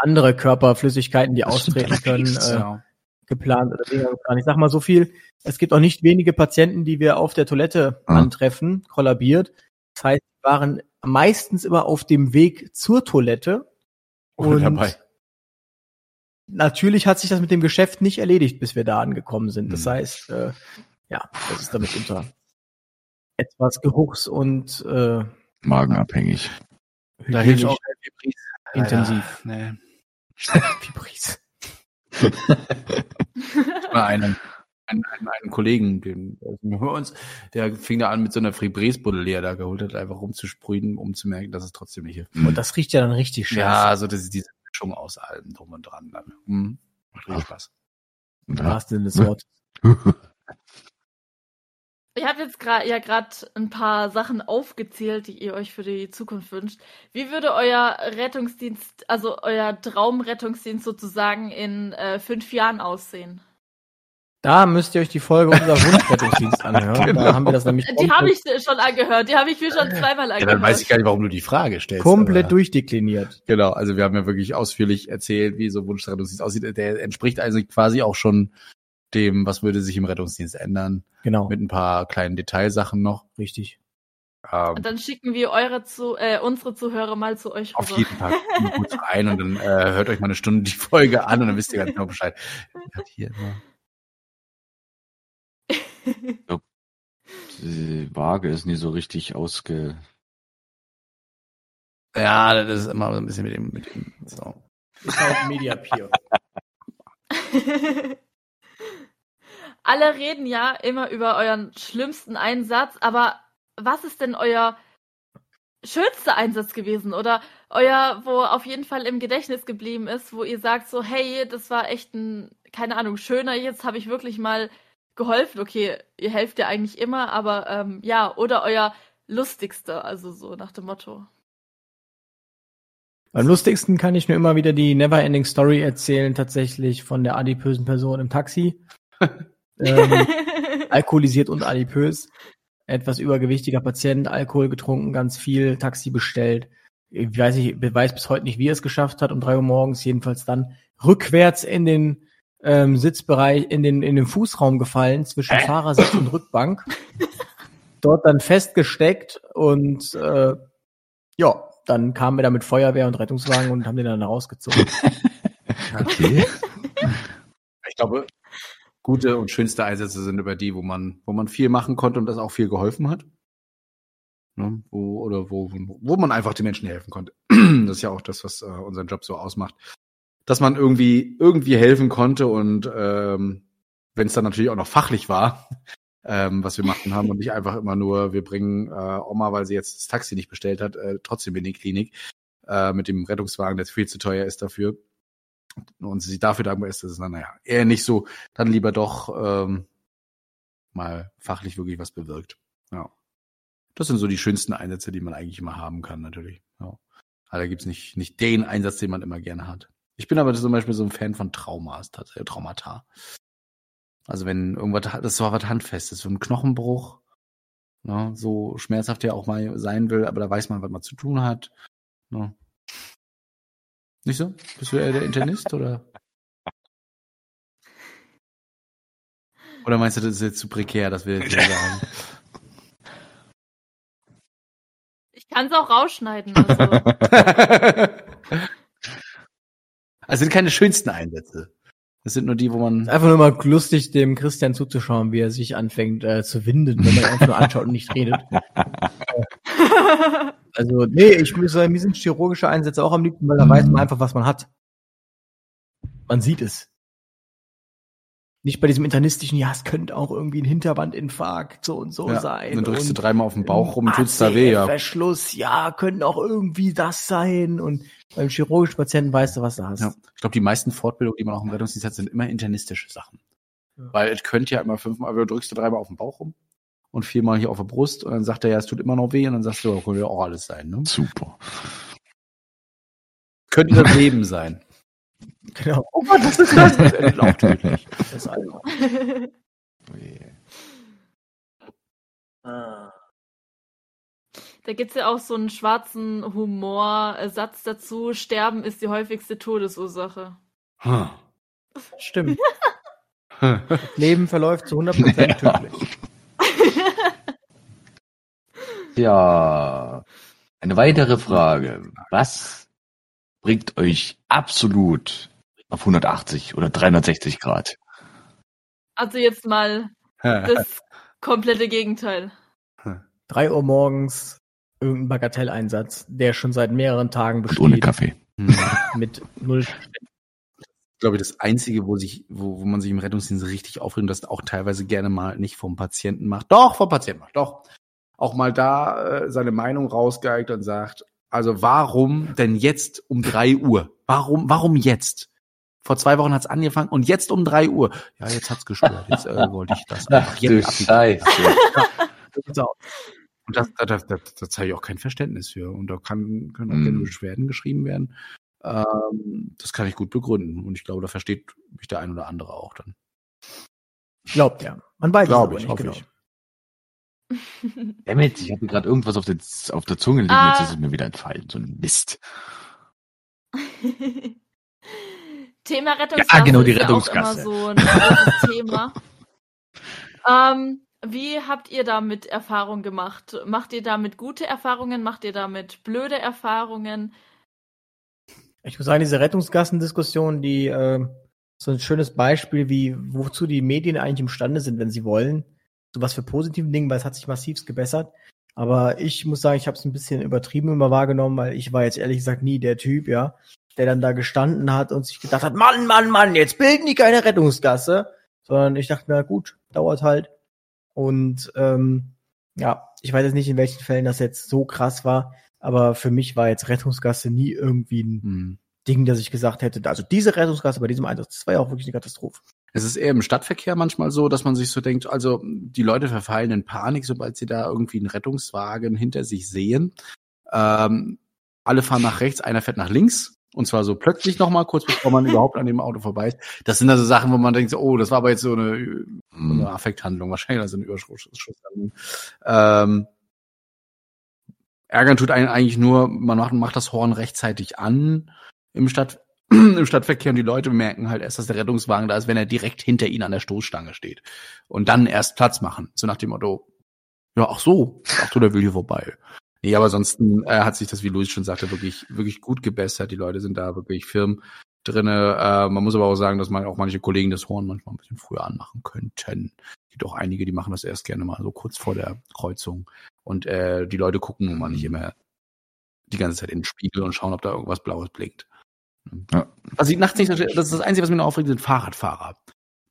F: Andere Körperflüssigkeiten, die
B: Das stimmt
F: austreten können, äh,
E: Ja.
F: Geplant oder Dinge geplant. Ich sag mal so viel, es gibt auch nicht wenige Patienten, die wir auf der Toilette
B: Ah.
F: antreffen, kollabiert. Das heißt, die waren meistens immer auf dem Weg zur Toilette.
E: Oder
F: Und
E: dabei.
F: natürlich hat sich das mit dem Geschäft nicht erledigt, bis wir da angekommen sind. Das
E: Hm.
F: heißt, äh, ja, das ist damit unter etwas Geruchs- und äh,
B: Magenabhängig.
E: Da hilft auch
F: intensiv.
E: Nee.
F: Fibris.
E: Einen, einen, einen, einen Kollegen, den den uns, der fing da an mit so einer Fibresbuddel, die er da geholt hat, einfach rumzusprühen, um zu merken, dass es trotzdem nicht hilft.
F: Und das riecht ja dann richtig scheiße.
E: Ja, also das ist diese Mischung aus allem drum und dran. Dann. Mhm. Macht richtig Spaß.
F: Im wahrsten Sinne des Wortes.
A: Ihr habt jetzt gerade ja gerade ein paar Sachen aufgezählt, die ihr euch für die Zukunft wünscht. Wie würde euer Rettungsdienst, also euer Traumrettungsdienst sozusagen in äh, fünf Jahren aussehen?
F: Da müsst ihr euch die Folge unser Wunschrettungsdienst anhören.
B: Genau.
F: Da haben wir das nämlich
A: Die habe ich schon angehört, die habe ich mir schon zweimal
E: Ja,
A: angehört.
E: dann weiß ich gar nicht, warum du die Frage stellst.
F: komplett
E: aber-
F: durchdekliniert.
E: Genau, also wir haben ja wirklich ausführlich erzählt, wie so ein Wunschrettungsdienst aussieht. Der entspricht also quasi auch schon dem, was würde sich im Rettungsdienst ändern,
F: Genau,
E: mit ein paar kleinen Detailsachen noch.
F: richtig.
E: Ähm,
A: Und dann schicken wir eure zu, äh, unsere Zuhörer mal zu euch
E: auf
A: rüber.
E: jeden Fall gut rein und dann äh, hört euch mal eine Stunde die Folge an und dann wisst ihr ganz genau Bescheid. Hat hier immer
B: Die Waage ist nie so richtig ausge.
E: Ja, das ist immer so ein bisschen mit dem, mit dem so.
F: Ist halt Media Peer.
A: Alle reden ja immer über euren schlimmsten Einsatz, aber was ist denn euer schönster Einsatz gewesen oder euer, wo auf jeden Fall im Gedächtnis geblieben ist, wo ihr sagt so, hey, das war echt ein, keine Ahnung, schöner, jetzt habe ich wirklich mal geholfen. Okay, ihr helft ja eigentlich immer, aber ähm, ja, oder euer lustigster, also so nach dem Motto.
F: Am lustigsten kann ich mir immer wieder die Neverending Story erzählen, tatsächlich von der adipösen Person im Taxi. ähm, alkoholisiert und adipös. Etwas übergewichtiger Patient, Alkohol getrunken, ganz viel, Taxi bestellt. Ich weiß, ich weiß bis heute nicht, wie er es geschafft hat, um drei Uhr morgens, jedenfalls dann rückwärts in den ähm, Sitzbereich, in den, in den Fußraum gefallen, zwischen Fahrersitz und Rückbank. Dort dann festgesteckt und äh, ja, dann kamen wir da mit Feuerwehr und Rettungswagen und haben den dann rausgezogen.
B: Okay.
E: Ich glaube, gute und schönste Einsätze sind über die, wo man, wo man viel machen konnte und das auch viel geholfen hat. Ne? Wo, oder wo, wo man einfach den Menschen helfen konnte. Das ist ja auch das, was äh, unseren Job so ausmacht. Dass man irgendwie, irgendwie helfen konnte und ähm, wenn es dann natürlich auch noch fachlich war, ähm, was wir machen haben und nicht einfach immer nur, wir bringen äh, Oma, weil sie jetzt das Taxi nicht bestellt hat, äh, trotzdem in die Klinik äh, mit dem Rettungswagen, der viel zu teuer ist dafür und sie dafür dankbar ist, dass es dann, naja, eher nicht so, dann lieber doch ähm, mal fachlich wirklich was bewirkt. Ja. Das sind so die schönsten Einsätze, die man eigentlich immer haben kann, natürlich. Ja. Also da gibt's nicht, nicht den Einsatz, den man immer gerne hat. Ich bin aber zum Beispiel so ein Fan von Traumas, tatsächlich, Traumata. Also wenn irgendwas, das war was Handfestes, so ein Knochenbruch, ne, so schmerzhaft der auch mal sein will, aber da weiß man, was man zu tun hat. Ne. Nicht so? Bist du eher der Internist oder? Oder meinst du, das ist jetzt zu prekär, dass wir jetzt sagen?
A: Ich kann es auch rausschneiden. Also.
E: also sind keine schönsten Einsätze. Das sind nur die, wo man.
F: Einfach nur mal lustig, dem Christian zuzuschauen, wie er sich anfängt äh, zu winden, wenn man ihn einfach nur anschaut und nicht redet. also, nee, ich muss sagen, mir sind chirurgische Einsätze auch am liebsten, weil da weiß man einfach, was man hat. Man sieht es. Nicht bei diesem internistischen, ja, es könnte auch irgendwie ein Hinterwandinfarkt so und so
E: ja,
F: sein.
E: Dann drückst
F: und
E: du dreimal auf den Bauch rum, tut's da weh, ja.
F: Verschluss, ja, könnte auch irgendwie das sein. Und beim chirurgischen Patienten weißt du, was du hast.
E: Ja. Ich glaube, die meisten Fortbildungen, die man auch im Rettungsdienst hat, sind immer internistische Sachen.
F: Ja.
E: Weil es könnte ja immer fünfmal, aber du drückst du dreimal auf den Bauch rum und viermal hier auf der Brust und dann sagt er ja, es tut immer noch weh und dann sagst du, oh, könnte ja auch alles sein. Ne?
B: Super.
E: Könnte das Leben sein.
F: Genau.
E: Oh Gott, was ist das? Das endet auch tödlich.
F: Das ist einfach.
A: Da gibt's ja auch so einen schwarzen Humorsatz dazu. Sterben ist die häufigste Todesursache.
E: Hm.
F: Stimmt. Das Leben verläuft zu 100% tödlich.
B: Ja, eine weitere Frage. Was bringt euch absolut auf 180 oder 360 Grad?
A: Also jetzt mal das komplette Gegenteil.
F: Drei Uhr morgens irgendein Bagatelleinsatz, der schon seit mehreren Tagen
B: Und
F: besteht.
B: ohne Kaffee.
E: Hm.
F: Mit null.
E: glaube ich, das Einzige, wo sich, wo, wo man sich im Rettungsdienst richtig aufregt und das auch teilweise gerne mal nicht vom Patienten macht. Doch, vom Patienten macht, doch. Auch mal da äh, seine Meinung rausgeigt und sagt, also warum denn jetzt um drei Uhr? Warum, warum jetzt? Vor zwei Wochen hat's angefangen und jetzt um drei Uhr. Ja, jetzt hat's gestört. Jetzt äh, wollte ich das einfach jetzt abwickeln.
B: Scheiße.
E: Und das, da, da, da, da zeige ich auch kein Verständnis für. Und da kann, können auch
B: Mhm.
E: gerne Beschwerden geschrieben werden. Ähm, das kann ich gut begründen. Und ich glaube, da versteht mich der ein oder andere auch dann.
F: Glaubt ja. Man weiß
E: Glaube
F: es
E: ich,
F: aber
E: hoffe
F: nicht
E: ich.
B: Damit, ich hatte gerade irgendwas auf der, auf der Zunge liegen,
A: Ah.
B: jetzt ist es mir wieder entfallen. So ein Mist.
A: Thema Rettungsgasse
B: Ja, genau, die
A: ist ja
B: Rettungsgasse.
A: auch immer so ein großes Thema. Ähm, wie habt ihr damit Erfahrung gemacht? Macht ihr damit gute Erfahrungen? Macht ihr damit blöde Erfahrungen?
F: Ich muss sagen, diese Rettungsgassendiskussion, die äh, so ein schönes Beispiel, wie wozu die Medien eigentlich imstande sind, wenn sie wollen. So was für positiven Dingen, weil es hat sich massivst gebessert. Aber ich muss sagen, ich habe es ein bisschen übertrieben immer wahrgenommen, weil ich war jetzt ehrlich gesagt nie der Typ, ja, der dann da gestanden hat und sich gedacht hat, Mann, Mann, Mann, jetzt bilden die keine Rettungsgasse. Sondern ich dachte, na gut, dauert halt. Und ähm, ja, ich weiß jetzt nicht, in welchen Fällen das jetzt so krass war, aber für mich war jetzt Rettungsgasse nie irgendwie ein
E: Hm.
F: Ding, dass ich gesagt hätte, also diese Rettungsgasse bei diesem Einsatz, das war ja auch wirklich eine Katastrophe.
E: Es ist eher im Stadtverkehr manchmal so, dass man sich so denkt, also die Leute verfallen in Panik, sobald sie da irgendwie einen Rettungswagen hinter sich sehen. Ähm, alle fahren nach rechts, einer fährt nach links. Und zwar so plötzlich nochmal, kurz bevor man überhaupt an dem Auto vorbei ist. Das sind also Sachen, wo man denkt, oh, das war aber jetzt so eine, so
B: Hm.
E: eine Affekthandlung, wahrscheinlich also eine Überschusshandlung. Ähm, ärgern tut einen eigentlich nur, man macht, macht das Horn rechtzeitig an im Stadt, im Stadtverkehr und die Leute merken halt erst, dass der Rettungswagen da ist, wenn er direkt hinter ihnen an der Stoßstange steht. Und dann erst Platz machen. So nach dem Motto, ja, ach so, ach so, der will hier vorbei. Nee, aber ansonsten äh, hat sich das, wie Luis schon sagte, wirklich, wirklich gut gebessert. Die Leute sind da wirklich firm drinne. Äh, man muss aber auch sagen, dass man auch manche Kollegen das Horn manchmal ein bisschen früher anmachen könnten. Gibt auch einige, die machen das erst gerne mal so kurz vor der Kreuzung. Und äh, die Leute gucken nun mal nicht immer die ganze Zeit in den Spiegel und schauen, ob da irgendwas Blaues blinkt.
B: Ja.
E: Was ich nachts nicht, das ist das Einzige, was mich noch aufregt, sind Fahrradfahrer.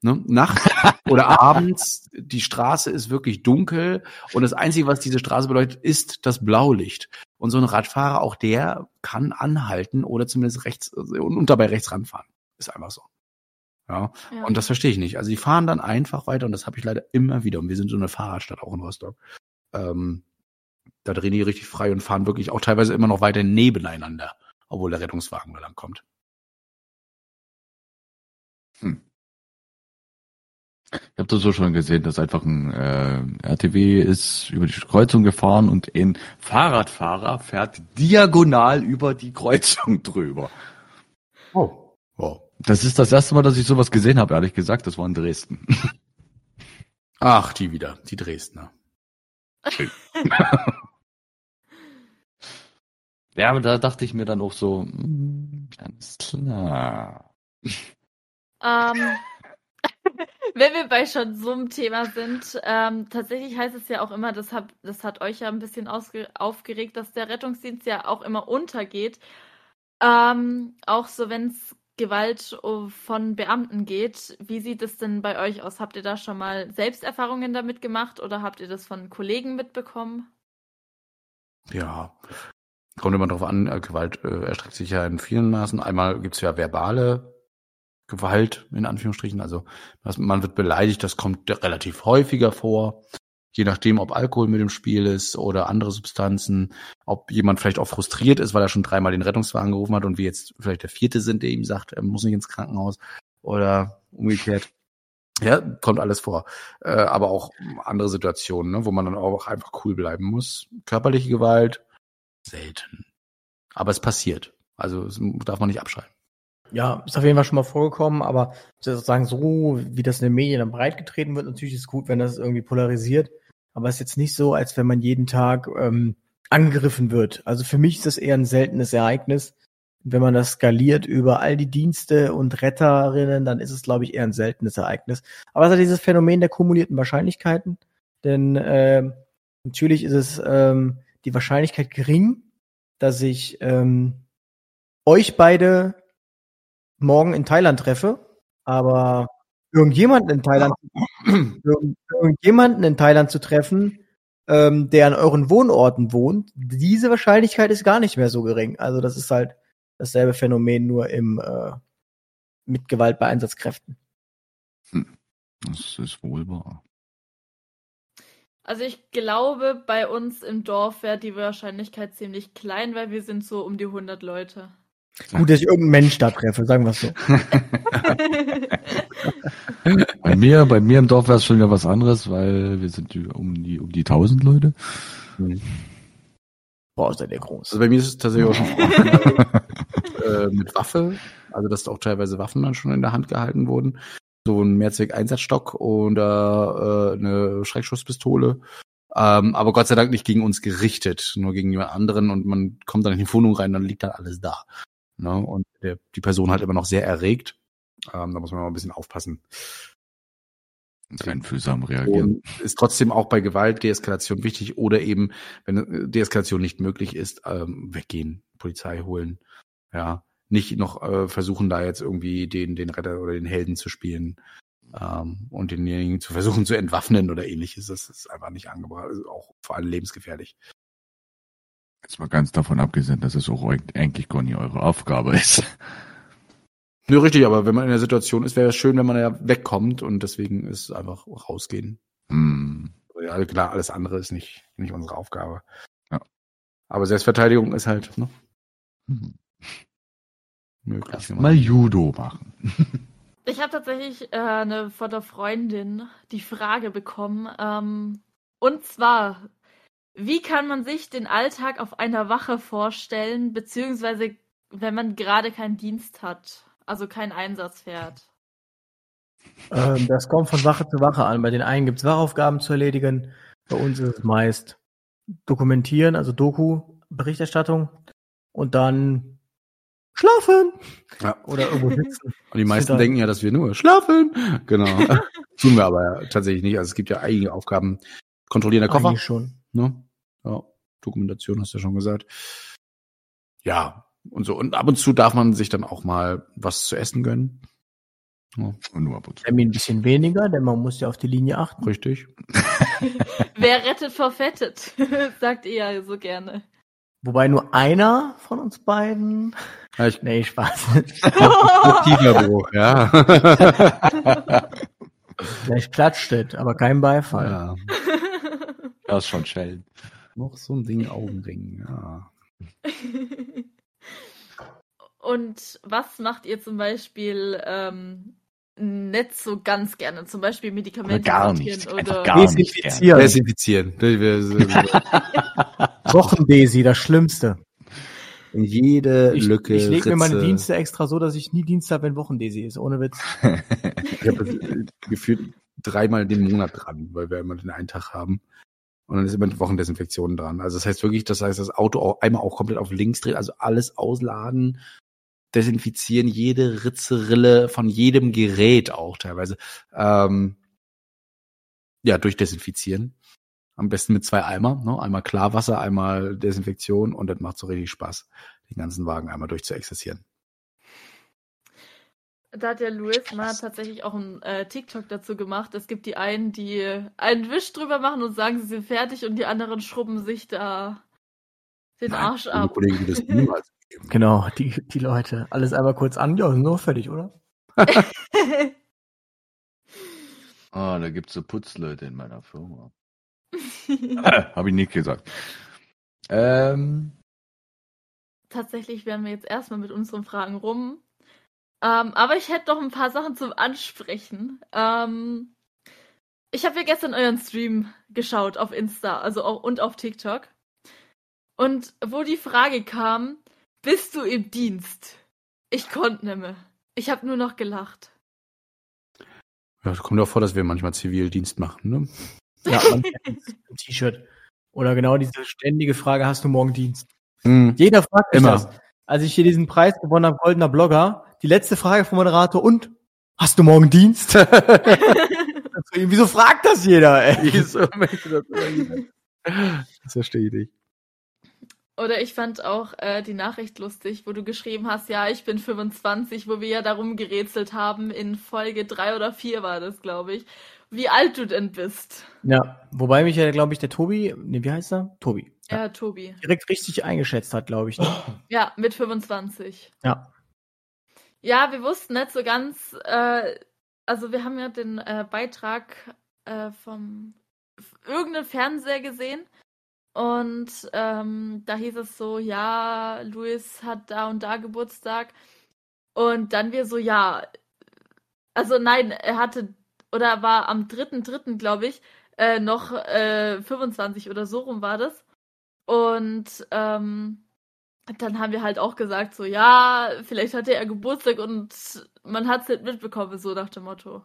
E: Ne? Nachts oder abends, die Straße ist wirklich dunkel und das Einzige, was diese Straße bedeutet, ist das Blaulicht. Und so ein Radfahrer, auch der kann anhalten oder zumindest rechts und, und dabei rechts ranfahren. Ist einfach so. Ja.
A: Ja.
E: Und das verstehe ich nicht. Also die fahren dann einfach weiter und das habe ich leider immer wieder. Und wir sind so eine Fahrradstadt auch in Rostock. Ähm, Da drehen die richtig frei und fahren wirklich auch teilweise immer noch weiter nebeneinander, obwohl der Rettungswagen da lang kommt.
B: Hm. Ich habe das so schon gesehen, dass einfach ein äh, RTW ist über die Kreuzung gefahren und ein Fahrradfahrer fährt diagonal über die Kreuzung drüber.
E: Oh. oh.
B: Das ist das erste Mal, dass ich sowas gesehen habe, ehrlich gesagt. Das war in Dresden.
E: Ach, die wieder, die Dresdner.
B: ja, aber da dachte ich mir dann auch so, hm, ganz klar.
A: Ähm, wenn wir bei schon so einem Thema sind, ähm, tatsächlich heißt es ja auch immer, das, hab, das hat euch ja ein bisschen aufgeregt, dass der Rettungsdienst ja auch immer untergeht. Ähm, auch so, wenn es Gewalt äh, von Beamten geht. Wie sieht es denn bei euch aus? Habt ihr da schon mal Selbsterfahrungen damit gemacht oder habt ihr das von Kollegen mitbekommen?
E: Ja, kommt immer darauf an, äh, Gewalt äh, erstreckt sich ja in vielen Maßen. Einmal gibt es ja verbale Gewalt, in Anführungsstrichen. Also man wird beleidigt, das kommt relativ häufiger vor je nachdem, ob Alkohol mit im Spiel ist oder andere Substanzen, ob jemand vielleicht auch frustriert ist, weil er schon dreimal den Rettungswagen gerufen hat und wir jetzt vielleicht der vierte sind, der ihm sagt, er muss nicht ins Krankenhaus oder umgekehrt. Ja, kommt alles vor. Äh, aber auch andere Situationen, ne, wo man dann auch einfach cool bleiben muss. Körperliche Gewalt, selten. Aber es passiert. Also darf man nicht abschreiben.
F: Ja, ist auf jeden Fall schon mal vorgekommen, aber sozusagen so, wie das in den Medien dann breitgetreten wird, natürlich ist es gut, wenn das irgendwie polarisiert. Aber es ist jetzt nicht so, als wenn man jeden Tag ähm, angegriffen wird. Also für mich ist das eher ein seltenes Ereignis. Wenn man das skaliert über all die Dienste und Retterinnen, dann ist es, glaube ich, eher ein seltenes Ereignis. Aber es hat dieses Phänomen der kumulierten Wahrscheinlichkeiten. Denn äh, natürlich ist es ähm, die Wahrscheinlichkeit gering, dass ich ähm, euch beide morgen in Thailand treffe. Aber irgendjemanden in Thailand, irgendjemanden in Thailand zu treffen, ähm, der an euren Wohnorten wohnt, diese Wahrscheinlichkeit ist gar nicht mehr so gering. Also das ist halt dasselbe Phänomen nur im äh, mit Gewalt bei Einsatzkräften.
B: Hm. Das ist wohl wahr.
A: Also ich glaube, bei uns im Dorf wäre die Wahrscheinlichkeit ziemlich klein, weil wir sind so um die 100 Leute.
F: Gut, dass ich irgendeinen Mensch da treffe, sagen wir es so.
B: bei mir, bei mir im Dorf wäre es schon wieder was anderes, weil wir sind um die, um die 1000 Leute.
F: Mhm. Boah, ist der groß.
E: Also bei mir ist es tatsächlich auch schon äh, mit Waffe, also dass auch teilweise Waffen dann schon in der Hand gehalten wurden. So ein Mehrzweck-Einsatzstock oder äh, eine Schreckschusspistole. Ähm, aber Gott sei Dank nicht gegen uns gerichtet, nur gegen jemand anderen und man kommt dann in die Wohnung rein, dann liegt dann alles da. Ne? Und der, die Person halt immer noch sehr erregt. Ähm, da muss man mal ein bisschen aufpassen.
B: Einfühlsam reagieren.
E: Und ist trotzdem auch bei Gewalt Deeskalation wichtig oder eben, wenn äh, Deeskalation nicht möglich ist, ähm, weggehen, Polizei holen. Ja, nicht noch äh, versuchen, da jetzt irgendwie den, den Retter oder den Helden zu spielen ähm, und denjenigen zu versuchen zu entwaffnen oder ähnliches. Das ist einfach nicht angebracht, also auch vor allem lebensgefährlich.
B: Jetzt mal ganz davon abgesehen, dass es auch eigentlich gar nicht eure Aufgabe ist.
E: Nö, richtig, aber wenn man in der Situation ist, wäre es schön, wenn man ja wegkommt und deswegen ist einfach rausgehen.
B: Mm.
E: Ja, klar, alles andere ist nicht, nicht unsere Aufgabe.
B: Ja.
E: Aber Selbstverteidigung ist halt, ne?
B: Hm.
E: Möglich.
B: Mal Judo machen.
A: Ich habe tatsächlich äh, eine von der Freundin die Frage bekommen. Ähm, und zwar, wie kann man sich den Alltag auf einer Wache vorstellen, beziehungsweise wenn man gerade keinen Dienst hat, also keinen Einsatz fährt?
F: Ähm, das kommt von Wache zu Wache an. Bei den einen gibt es Wachaufgaben zu erledigen. Bei uns ist es meist dokumentieren, also Doku, Berichterstattung und dann schlafen.
E: Ja.
F: Oder irgendwo sitzen.
E: Und die meisten denken ja, dass wir nur schlafen. Genau. Tun wir aber ja tatsächlich nicht. Also es gibt ja einige Aufgaben. Kontrollieren der Koffer.
F: Eigentlich schon.
E: Ne? Ja, Dokumentation hast du ja schon gesagt. Ja, und so. Und ab und zu darf man sich dann auch mal was zu essen gönnen.
B: Ja. Und nur ab und zu.
F: Ein bisschen weniger, denn man muss ja auf die Linie achten.
E: Richtig.
A: Wer rettet, verfettet, sagt ihr ja so gerne.
F: Wobei nur einer von uns beiden.
E: Ja, ich,
F: nee, Spaß.
E: Tigerbruch, ja.
F: Vielleicht klatscht es, aber kein Beifall.
E: ja.
B: Das ist schon Schellen.
E: Noch so ein Ding Augenring, ja.
A: Und was macht ihr zum Beispiel ähm, nicht so ganz gerne? Zum Beispiel Medikamente
B: Oder gar nicht.
A: oder
B: Einfach gar nicht.
F: Desinfizieren. Wochendesi, das Schlimmste.
E: In jede
F: Ich,
E: Lücke.
F: ich lege mir meine. Dienste extra so, dass ich nie Dienst habe, wenn Wochendesi ist. Ohne Witz.
E: Ich habe äh, gefühlt dreimal den Monat dran, weil wir immer den einen Tag haben. Und dann ist immer die Wochendesinfektion dran. Also das heißt wirklich, das heißt, das Auto auch einmal auch komplett auf links drehen, also alles ausladen, desinfizieren, jede Ritze, Rille von jedem Gerät auch teilweise. Ähm, ja, durchdesinfizieren. Am besten mit zwei Eimer, ne? Einmal Klarwasser, einmal Desinfektion und das macht so richtig Spaß, den ganzen Wagen einmal durchzuexerzieren.
A: Da hat der Louis mal tatsächlich auch ein äh, TikTok dazu gemacht. Es gibt die einen, die einen Wisch drüber machen und sagen, sie sind fertig und die anderen schrubben sich da den
E: Nein,
A: Arsch ab.
E: Kollegen, die das niemals geben.
F: Genau, die, die Leute. Alles einmal kurz an. Ja, sind doch fertig, oder?
B: Ah, da gibt's so Putzleute in meiner Firma. Habe ich nicht gesagt. Ähm,
A: Tatsächlich wären wir jetzt erstmal mit unseren Fragen rum. Ähm, aber ich hätte noch ein paar Sachen zum Ansprechen. Ähm, ich habe ja gestern euren Stream geschaut auf Insta, also auch, und auf TikTok. Und wo die Frage kam, bist du im Dienst? Ich konnte nicht mehr. Ich habe nur noch gelacht.
E: Ja, es kommt ja auch vor, dass wir manchmal Zivildienst machen, ne?
F: Ja, T-Shirt. Oder genau diese ständige Frage, hast du morgen Dienst?
E: Hm.
F: Jeder fragt mich
E: Immer.
F: das. Als ich hier diesen Preis gewonnen habe, Goldener Blogger, die letzte Frage vom Moderator, und? Hast du morgen Dienst? Wieso fragt das jeder, ey?
E: Wieso möchte das jeder? Das verstehe ich nicht.
A: Oder ich fand auch äh, die Nachricht lustig, wo du geschrieben hast, ja, ich bin 25, wo wir ja darum gerätselt haben, in Folge 3 oder 4 war das, glaube ich, wie alt du denn bist.
F: Ja, wobei mich ja, glaube ich, der Tobi, nee, wie heißt er? Tobi.
A: Ja, Tobi.
F: Direkt richtig eingeschätzt hat, glaube ich. Ne?
A: Ja, mit 25.
F: Ja.
A: Ja, wir wussten nicht so ganz, äh, also wir haben ja den äh, Beitrag äh, vom irgendeinem Fernseher gesehen und ähm, da hieß es so, ja, Luis hat da und da Geburtstag und dann wir so, ja, also nein, er hatte oder war am 3.3., glaube ich, äh, noch äh, 25 oder so rum war das und ähm, dann haben wir halt auch gesagt, so, ja, vielleicht hatte er Geburtstag und man hat es nicht mitbekommen, so nach dem Motto.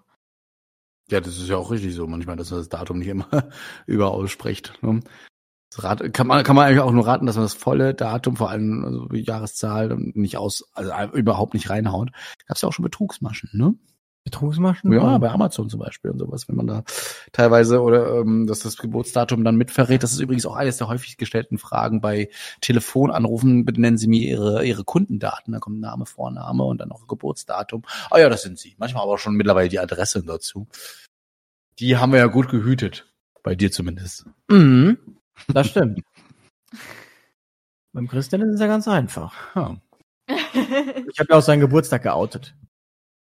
E: Ja, das ist ja auch richtig so manchmal, dass man das Datum nicht immer überall spricht. Ne? Rat, kann, man, kann man eigentlich auch nur raten, dass man das volle Datum, vor allem also Jahreszahl, nicht aus, also überhaupt nicht reinhaut. Gab es ja auch schon Betrugsmaschen, ne?
F: Betrugsmaschen?
E: Ja, bei Amazon zum Beispiel und sowas, wenn man da teilweise oder ähm, dass das Geburtsdatum dann mitverrät. Das ist übrigens auch eines der häufig gestellten Fragen bei Telefonanrufen. Bitte nennen Sie mir Ihre, Ihre Kundendaten. Da kommt Name, Vorname und dann auch Geburtsdatum. Ah ja, das sind Sie. Manchmal aber auch schon mittlerweile die Adresse dazu. Die haben wir ja gut gehütet. Bei dir zumindest.
F: Mhm, das stimmt. Beim Christian ist es ja ganz einfach.
E: Ja,
F: Ich habe ja auch seinen Geburtstag geoutet.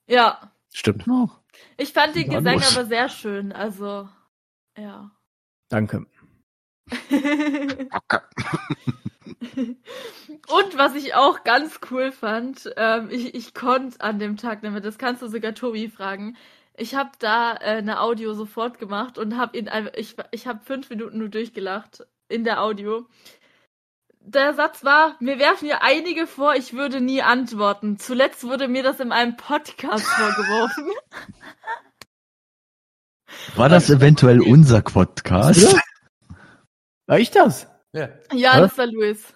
A: ja,
E: stimmt.
B: noch.
A: ich fand den Gesang aber sehr schön, also, ja.
F: Danke.
A: Und was ich auch ganz cool fand, ähm, ich, ich konnte an dem Tag damit, das kannst du sogar Tobi fragen. Ich habe da äh, eine Audio sofort gemacht und habe ihn einfach, ich, ich habe fünf Minuten nur durchgelacht in der Audio. Der Satz war, mir werfen ja einige vor, ich würde nie antworten. Zuletzt wurde mir das in einem Podcast vorgeworfen.
B: War das eventuell unser Podcast?
F: War ich das?
E: Ja.
A: Ja, das war Luis.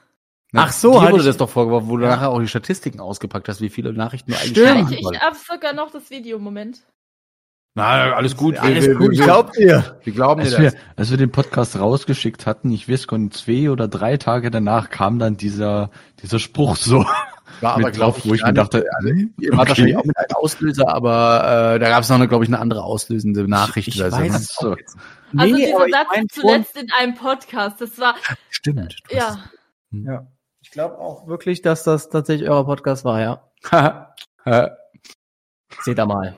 F: Ach so,
E: Dir
F: hatte
E: wurde
F: ich-
E: das doch vorgeworfen, wo du
F: Ja.
E: nachher auch die Statistiken ausgepackt hast, wie viele Nachrichten du eigentlich
F: Stimmt.
A: Ja, ich, ich habe sogar noch das Video, Moment.
E: Na, alles gut.
F: Alles
E: wir,
F: gut, ich
E: wir,
F: glaub dir.
E: wir glauben dir
B: Als
E: das.
B: wir, als wir den Podcast rausgeschickt hatten, ich weiß gar zwei oder drei Tage danach kam dann dieser, dieser Spruch so
E: War aber, glaube ich,
B: wo ich mir
E: nicht-
B: dachte, hm,
E: Ihr wart wahrscheinlich auch mit einem Auslöser, aber äh, da gab es noch, glaube ich, eine andere auslösende Nachricht.
F: Ich
E: oder so,
F: weiß
E: ne?
A: Also
F: Nee,
A: dieser
F: aber ich
A: Satz
F: mein
A: zuletzt in einem Podcast, das war,
E: Stimmt.
A: ja.
F: Ja. Ich glaube auch wirklich, dass das tatsächlich euer Podcast war, ja. Seht ihr mal.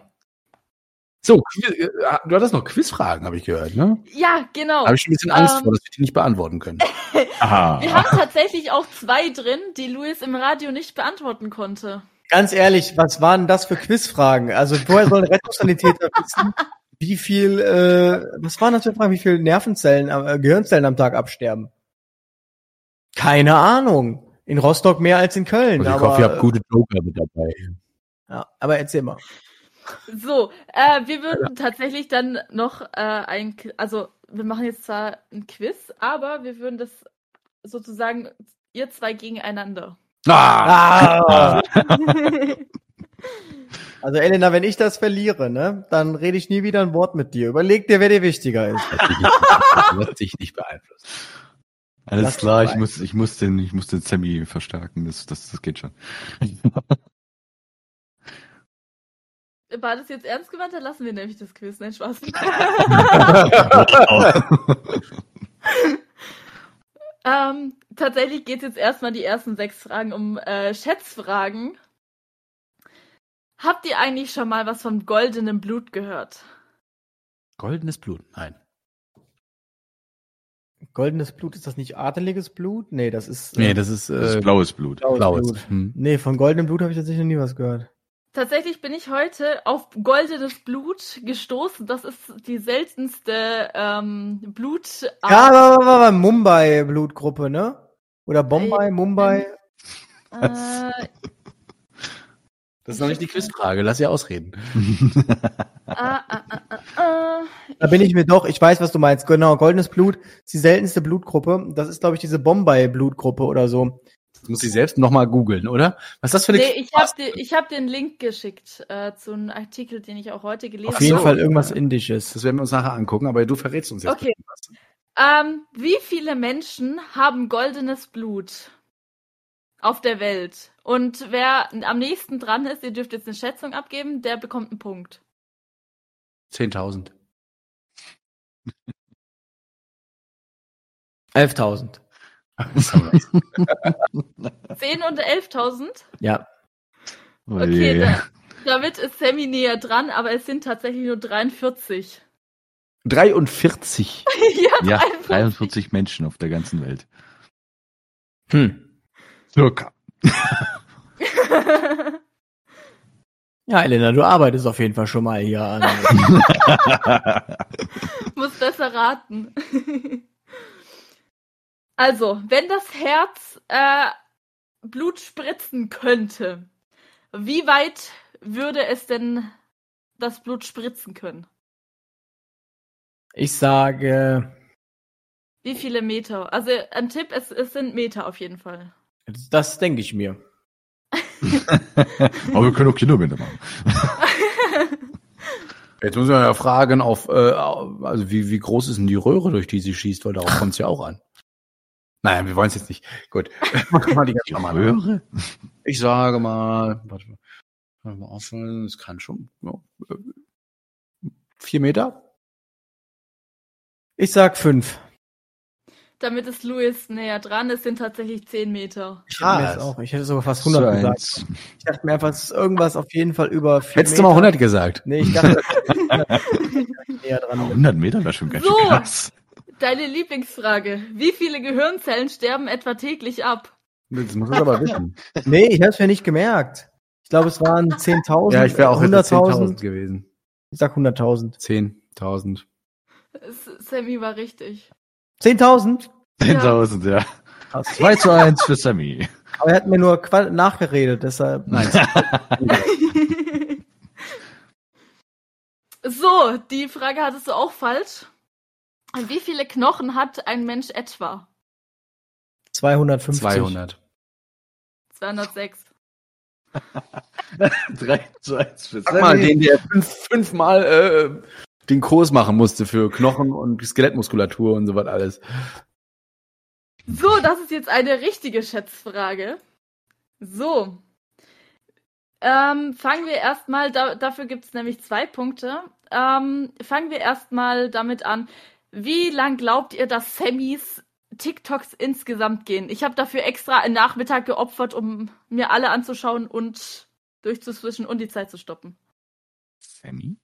E: So, äh, du hattest noch Quizfragen, habe ich gehört, ne?
A: Ja, genau.
E: Habe ich schon ein bisschen Angst
A: Ähm,
E: vor, dass wir die nicht beantworten können.
B: Aha.
A: Wir haben tatsächlich auch zwei drin, die Luis im Radio nicht beantworten konnte.
F: Ganz ehrlich, was waren das für Quizfragen? Also woher soll ein Rettungssanitäter wissen, wie viel, äh, was waren das für Fragen, wie viel Nervenzellen, äh, Gehirnzellen am Tag absterben? Keine Ahnung. In Rostock mehr als in Köln.
E: Also ich
F: aber,
E: hoffe, ihr habt gute Joker mit dabei.
F: ja, aber erzähl mal.
A: So, äh, wir würden tatsächlich dann noch äh, ein, also wir machen jetzt zwar ein Quiz, aber wir würden das sozusagen ihr zwei gegeneinander.
E: Ah!
F: Ah! Also Elena, wenn ich das verliere, ne, dann rede ich nie wieder ein Wort mit dir. Überleg dir, wer dir wichtiger ist.
E: Lässt sich nicht beeinflussen.
B: Alles
F: Lass
B: klar, ich muss, ich muss den, ich muss den Sammy verstärken. Das, das, das geht schon.
A: War das jetzt ernst gemeint? Dann lassen wir nämlich das Quiz. Nein, Spaß. ähm, tatsächlich geht es jetzt erstmal die ersten sechs Fragen um äh, Schätzfragen. Habt ihr eigentlich schon mal was von goldenem Blut gehört?
E: Goldenes Blut, nein.
F: Goldenes Blut, ist das nicht adeliges Blut? Nee, das ist,
E: Nee,
F: äh,
E: das ist,
B: Das
E: äh,
B: ist blaues Blut.
F: blaues
E: blaues.
F: Blut.
E: Hm.
F: Nee, von goldenem Blut habe ich tatsächlich noch nie was gehört.
A: Tatsächlich bin ich heute auf goldenes Blut gestoßen. Das ist die seltenste ähm, Blutart.
F: Ja, aber, aber, aber Mumbai-Blutgruppe, ne? Oder Bombay, Mumbai?
A: Äh,
E: Das ist noch nicht die Quizfrage, lass sie ausreden.
A: ah, ah, ah, ah, ah.
F: Da bin ich mir doch, ich weiß, was du meinst. Genau, goldenes Blut ist die seltenste Blutgruppe. Das ist, glaube ich, diese Bombay-Blutgruppe oder so.
E: Das muss ich selbst nochmal googeln, oder? Was ist das für eine
A: Nee, ich habe dir, ich hab einen Link geschickt äh, zu einem Artikel, den ich auch heute gelesen
F: Auf
A: habe.
F: jeden
E: so.
F: Fall irgendwas Indisches.
E: Das werden wir uns nachher angucken, aber du verrätst uns jetzt.
A: Okay. Ähm, wie viele Menschen haben goldenes Blut auf der Welt? Und wer am nächsten dran ist, ihr dürft jetzt eine Schätzung abgeben, der bekommt einen Punkt.
E: 10.000.
F: 11.000.
A: 10 und 11.000?
F: Ja.
A: Okay,
B: Oje.
A: da, damit ist Sammy näher dran, aber es sind tatsächlich nur 43.
E: 43.
A: ja,
B: Ja,
A: 43.
B: 43 Menschen auf der ganzen Welt.
F: Hm.
B: Circa.
F: Ja, Elena, du arbeitest auf jeden Fall schon mal hier an.
A: Muss besser raten. Also, wenn das Herz äh, Blut spritzen könnte, wie weit würde es denn das Blut spritzen können?
F: Ich sage,
A: Wie viele Meter? Also ein Tipp, es, es sind Meter auf jeden Fall.
F: das denke ich mir.
B: Aber wir können auch Kilometer machen.
E: Jetzt muss man ja fragen, auf, äh, also wie, wie groß ist denn die Röhre, durch die sie schießt, weil darauf kommt es ja auch an. Naja, wir wollen es jetzt nicht. Gut. Machen wir die ganz normal.
B: Röhre?
E: Ich sage mal, warte mal, warte mal aufhören, es kann schon ja, vier Meter.
F: Ich sag fünf.
A: Damit ist Louis näher dran, es sind tatsächlich 10 Meter.
F: Ich hätte mir auch, ich hätte sogar fast 100
B: Zu
F: gesagt.
B: eins.
F: Ich dachte mir einfach, es ist irgendwas auf jeden Fall über vier
E: Hättest du mal 100 gesagt?
F: Nee, ich dachte, näher dran. bin.
B: 100 Meter wäre schon ganz
A: So.
B: schön krass.
A: Deine Lieblingsfrage. Wie viele Gehirnzellen sterben etwa täglich ab?
E: Das muss man aber wissen.
F: Nee, ich hab's mir nicht gemerkt. Ich glaube, es waren 10.000.
E: Ja, ich wäre auch jetzt bei 10.000
F: 100.000.
E: gewesen.
F: Ich sag 100.000.
E: 10.000.
A: S- Sammy war richtig.
F: 10.000?
B: 10.000, ja.
F: Krass.
B: 2 zu 1 für Sammy.
F: Aber er hat mir nur nachgeredet, deshalb.
E: Nein.
A: so, die Frage hattest du auch falsch. Wie viele Knochen hat ein Mensch etwa?
F: 250.
E: 200.
A: 206.
B: 3 zu 1 für
E: Sag mal, den, der fünf, fünfmal äh, den Kurs machen musste für Knochen und Skelettmuskulatur und so was alles.
A: So, das ist jetzt eine richtige Schätzfrage. So. Ähm, fangen wir erstmal, da, dafür gibt es nämlich zwei Punkte. Ähm, fangen wir erstmal damit an. Wie lang glaubt ihr, dass Sammys TikToks insgesamt gehen? Ich habe dafür extra einen Nachmittag geopfert, um mir alle anzuschauen und durchzuswischen und die Zeit zu stoppen.
B: Sammy?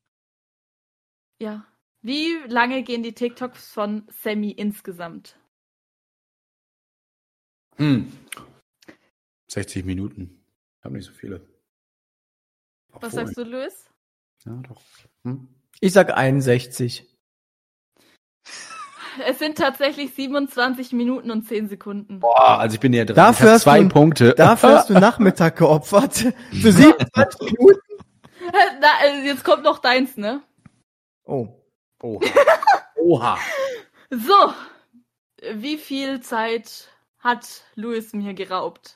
A: Ja. Wie lange gehen die TikToks von Sammy insgesamt?
E: Hm. 60 Minuten. Ich habe nicht so viele.
A: Was sagst du, Luis?
E: Ja, doch. Hm?
F: Ich sag 61.
A: Es sind tatsächlich 27 Minuten und 10 Sekunden.
E: Boah, also ich bin ja dran.
F: Dafür
E: ich hab
F: hast
E: zwei
F: du-
E: Punkte.
F: Dafür hast du Nachmittag geopfert. Für 27 Minuten.
A: Na, äh, jetzt kommt noch deins, ne?
F: Oh.
E: Oha. Oha.
A: So. Wie viel Zeit hat Luis mir geraubt?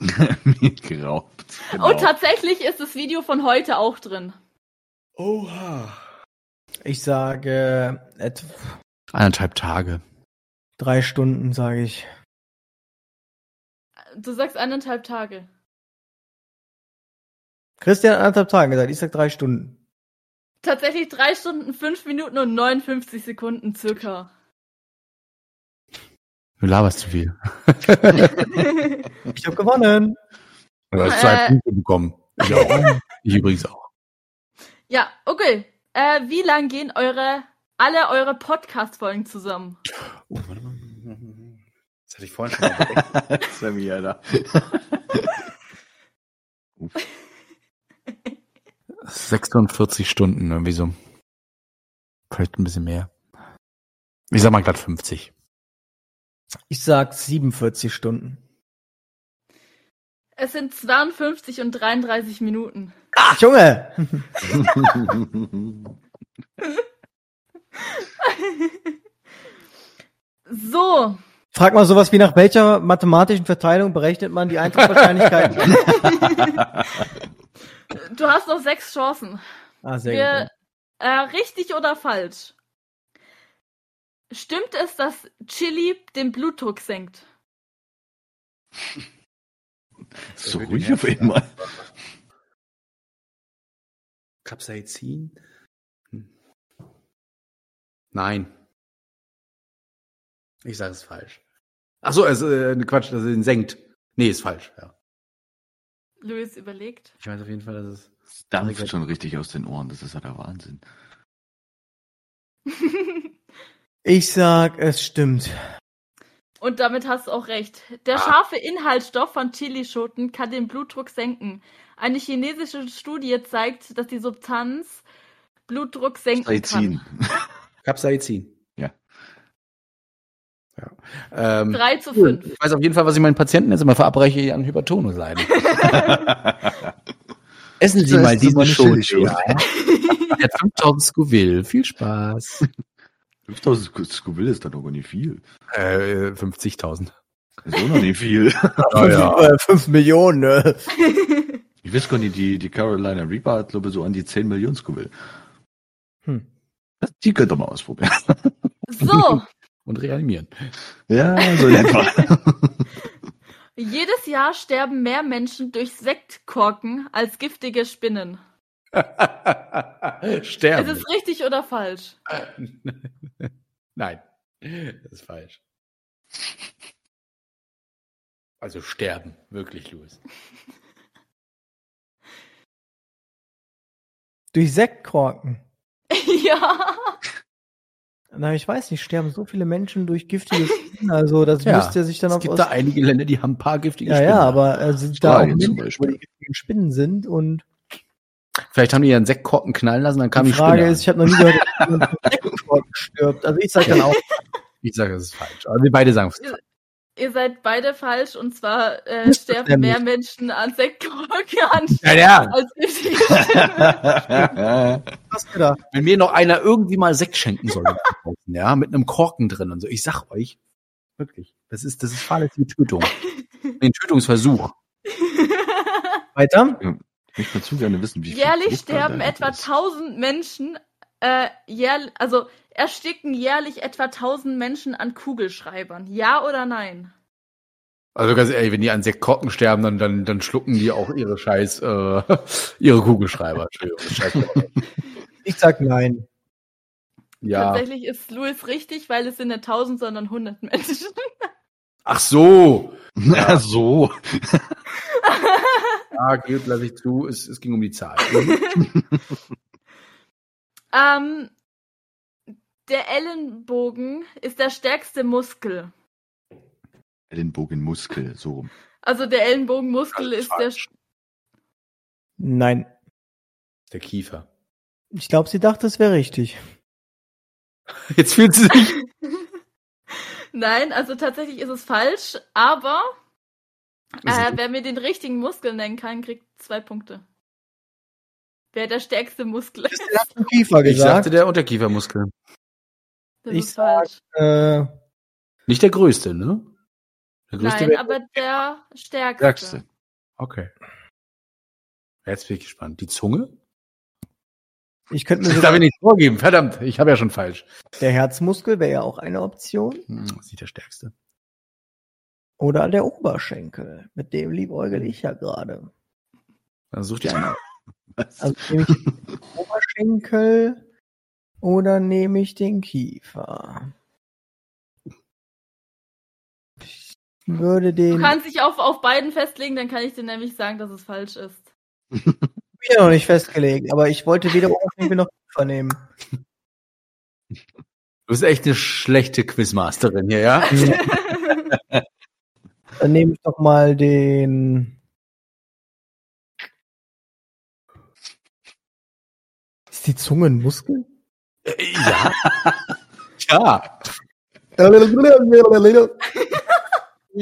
B: Mir geraubt. Genau.
A: Und tatsächlich ist das Video von heute auch drin.
E: Oha.
F: Ich sage etwa
E: Eineinhalb Tage.
F: drei Stunden, sage ich.
A: Du sagst eineinhalb Tage.
F: Christian hat anderthalb Tage gesagt, ich sag drei Stunden.
A: Tatsächlich drei Stunden, fünf Minuten und 59 Sekunden circa.
E: Du laberst zu viel.
F: Ich habe gewonnen.
E: Du hast zwei
A: Äh.
E: Punkte bekommen. Ich auch. Ich übrigens auch.
A: ja, okay. Äh, wie lang gehen eure alle eure Podcast-Folgen zusammen?
E: Oh, warte mal. Das hatte ich vorhin schon mal.
B: Sammy, Alter.
E: 46 Stunden irgendwie so. Vielleicht ein bisschen mehr. Ich sag mal glatt 50.
F: Ich sag 47 Stunden.
A: Es sind 52 und 33 Minuten.
F: Ach, Junge!
A: So,
F: Frag mal sowas wie nach welcher mathematischen Verteilung berechnet man die Eintrittswahrscheinlichkeit?
A: du hast noch sechs Chancen.
F: ah, sehr
A: Wir,
F: gut.
A: äh, richtig oder falsch? Stimmt es, dass Chili den Blutdruck senkt?
B: so ruhig auf einmal.
E: Capsaicin? Hm. Nein. Ich sage es falsch. Ach so, es äh, Quatsch, dass er ihn senkt. Nee, ist falsch, ja.
A: Luis überlegt.
E: Ich weiß auf jeden Fall, dass es
B: Es dampft schon richtig aus den Ohren. Das ist ja der Wahnsinn.
F: Ich sag, es stimmt.
A: Und damit hast du auch recht. Der scharfe Inhaltsstoff von Chilischoten kann den Blutdruck senken. Eine chinesische Studie zeigt, dass die Substanz Blutdruck senken
B: Saizin.
A: kann.
E: Capsaicin.
B: Ja.
E: ja. Ähm,
A: 3 zu
E: cool.
A: 5.
E: Ich weiß auf jeden Fall, was ich meinen Patienten jetzt immer verabreiche, an Hypertonus leiden. Essen Sie
B: Das
E: mal diesen.
B: Chili-Schote.
E: Ja. Der hat 5000 Scoville. Viel Spaß.
B: 5000 Scoville ist dann doch gar nicht viel.
E: Äh, 50.000.
B: Das ist auch noch nicht viel.
E: Ja,
F: Äh, fünf Millionen, ne?
B: Ich weiß gar nicht, die, die Carolina Reaper hat, glaube ich, so an die 10 Millionen Scoville.
F: Hm.
B: Das- Die könnt ihr mal ausprobieren.
A: So,
E: Und reanimieren.
B: Ja, so in etwa.
A: jedes Jahr sterben mehr Menschen durch Sektkorken als giftige Spinnen.
E: Sterben.
A: Ist es richtig oder falsch?
E: Nein, das ist falsch. Also sterben, wirklich, Louis.
F: Durch Sektkorken.
A: ja.
F: Na, ich weiß nicht, sterben so viele Menschen durch giftige Spinnen, also das
E: Ja,
F: müsste sich dann
E: Es
F: auf
E: gibt
F: aus-
E: da einige Länder, die haben ein paar giftige
F: Ja,
E: Spinnen.
F: ja, aber äh, sind da auch Menschen, wo die
B: Beispiel.
F: giftigen Spinnen sind und
E: Vielleicht haben die ja einen Sektkorken knallen lassen, dann kam
F: die
E: die,
F: Frage
E: Spinne
F: ist, ich habe noch nie gehört, dass jemand Sektkorken stirbt. Also ich sage dann auch.
E: Ich sage, das ist falsch. Aber wir beide sagen es.
A: Ihr- Ihr seid beide falsch und zwar äh, sterben mehr Menschen an Sektkorken an
E: Ja, ja.
A: als Spinnen.
F: was.
E: Wenn mir noch einer irgendwie mal Sekt schenken soll, ja, mit einem Korken drin und so. Ich sag euch, wirklich, das ist, das ist fahrlässige Tötung. Ein Tötungsversuch.
F: Weiter?
B: Ich möchte zu gerne wissen, wie
A: Jährlich sterben etwa
B: ist.
A: 1000 Menschen, äh, jährlich, also ersticken jährlich etwa 1000 Menschen an Kugelschreibern. Ja oder nein?
E: Also ganz ehrlich, wenn die an Sektkorken sterben, dann, dann, dann schlucken die auch ihre Scheiß, äh, ihre Kugelschreiber.
F: Ich sag nein.
E: Ja.
A: Tatsächlich ist Louis richtig, weil es sind nicht 1000, sondern 100 Menschen.
E: Ach so.
B: Na so.
E: Ja, gut, lasse ich zu. Es, es ging um die Zahl.
A: Ähm, der Ellenbogen ist der stärkste Muskel.
B: Ellenbogenmuskel, so rum.
A: Also der Ellenbogenmuskel
E: ist
A: ist der.
F: Nein.
E: Der Kiefer.
F: Ich glaube, sie dachte, es wäre richtig.
E: Jetzt fühlt sie sich.
A: Nein, also tatsächlich ist es falsch, aber äh, wer mir den richtigen Muskel nennen kann, kriegt zwei Punkte. Wer der stärkste Muskel ist,
F: Kiefer
E: Ich sagte
F: gesagt.
E: der Unterkiefermuskel.
A: das
F: Ich
A: ist falsch.
F: Äh,
E: Nicht der größte, ne? Der größte
A: Nein,
E: wäre-
A: aber der stärkste.
B: Stärkste.
E: Okay. Jetzt bin ich gespannt. Die Zunge?
F: ich könnte mir
E: Das darf ich nicht vorgeben. Verdammt, ich habe ja schon falsch.
F: der Herzmuskel wäre ja auch eine Option.
E: Hm, das ist nicht der stärkste.
F: Oder der Oberschenkel. Mit dem liebäugel ich ja gerade.
E: Dann such dir einen.
F: Also nehme ich den Oberschenkel oder nehme ich den Kiefer? Ich würde
A: Du
F: den
A: kannst dich auf, auf beiden festlegen, dann kann ich dir nämlich sagen, dass es falsch ist.
F: wieder noch nicht festgelegt, aber ich wollte weder Oberschenkel noch Kiefer nehmen.
E: Du bist echt eine schlechte Quizmasterin hier, ja?
F: Dann nehme ich doch mal den. Ist die Zunge ein Muskel?
E: ja. ja.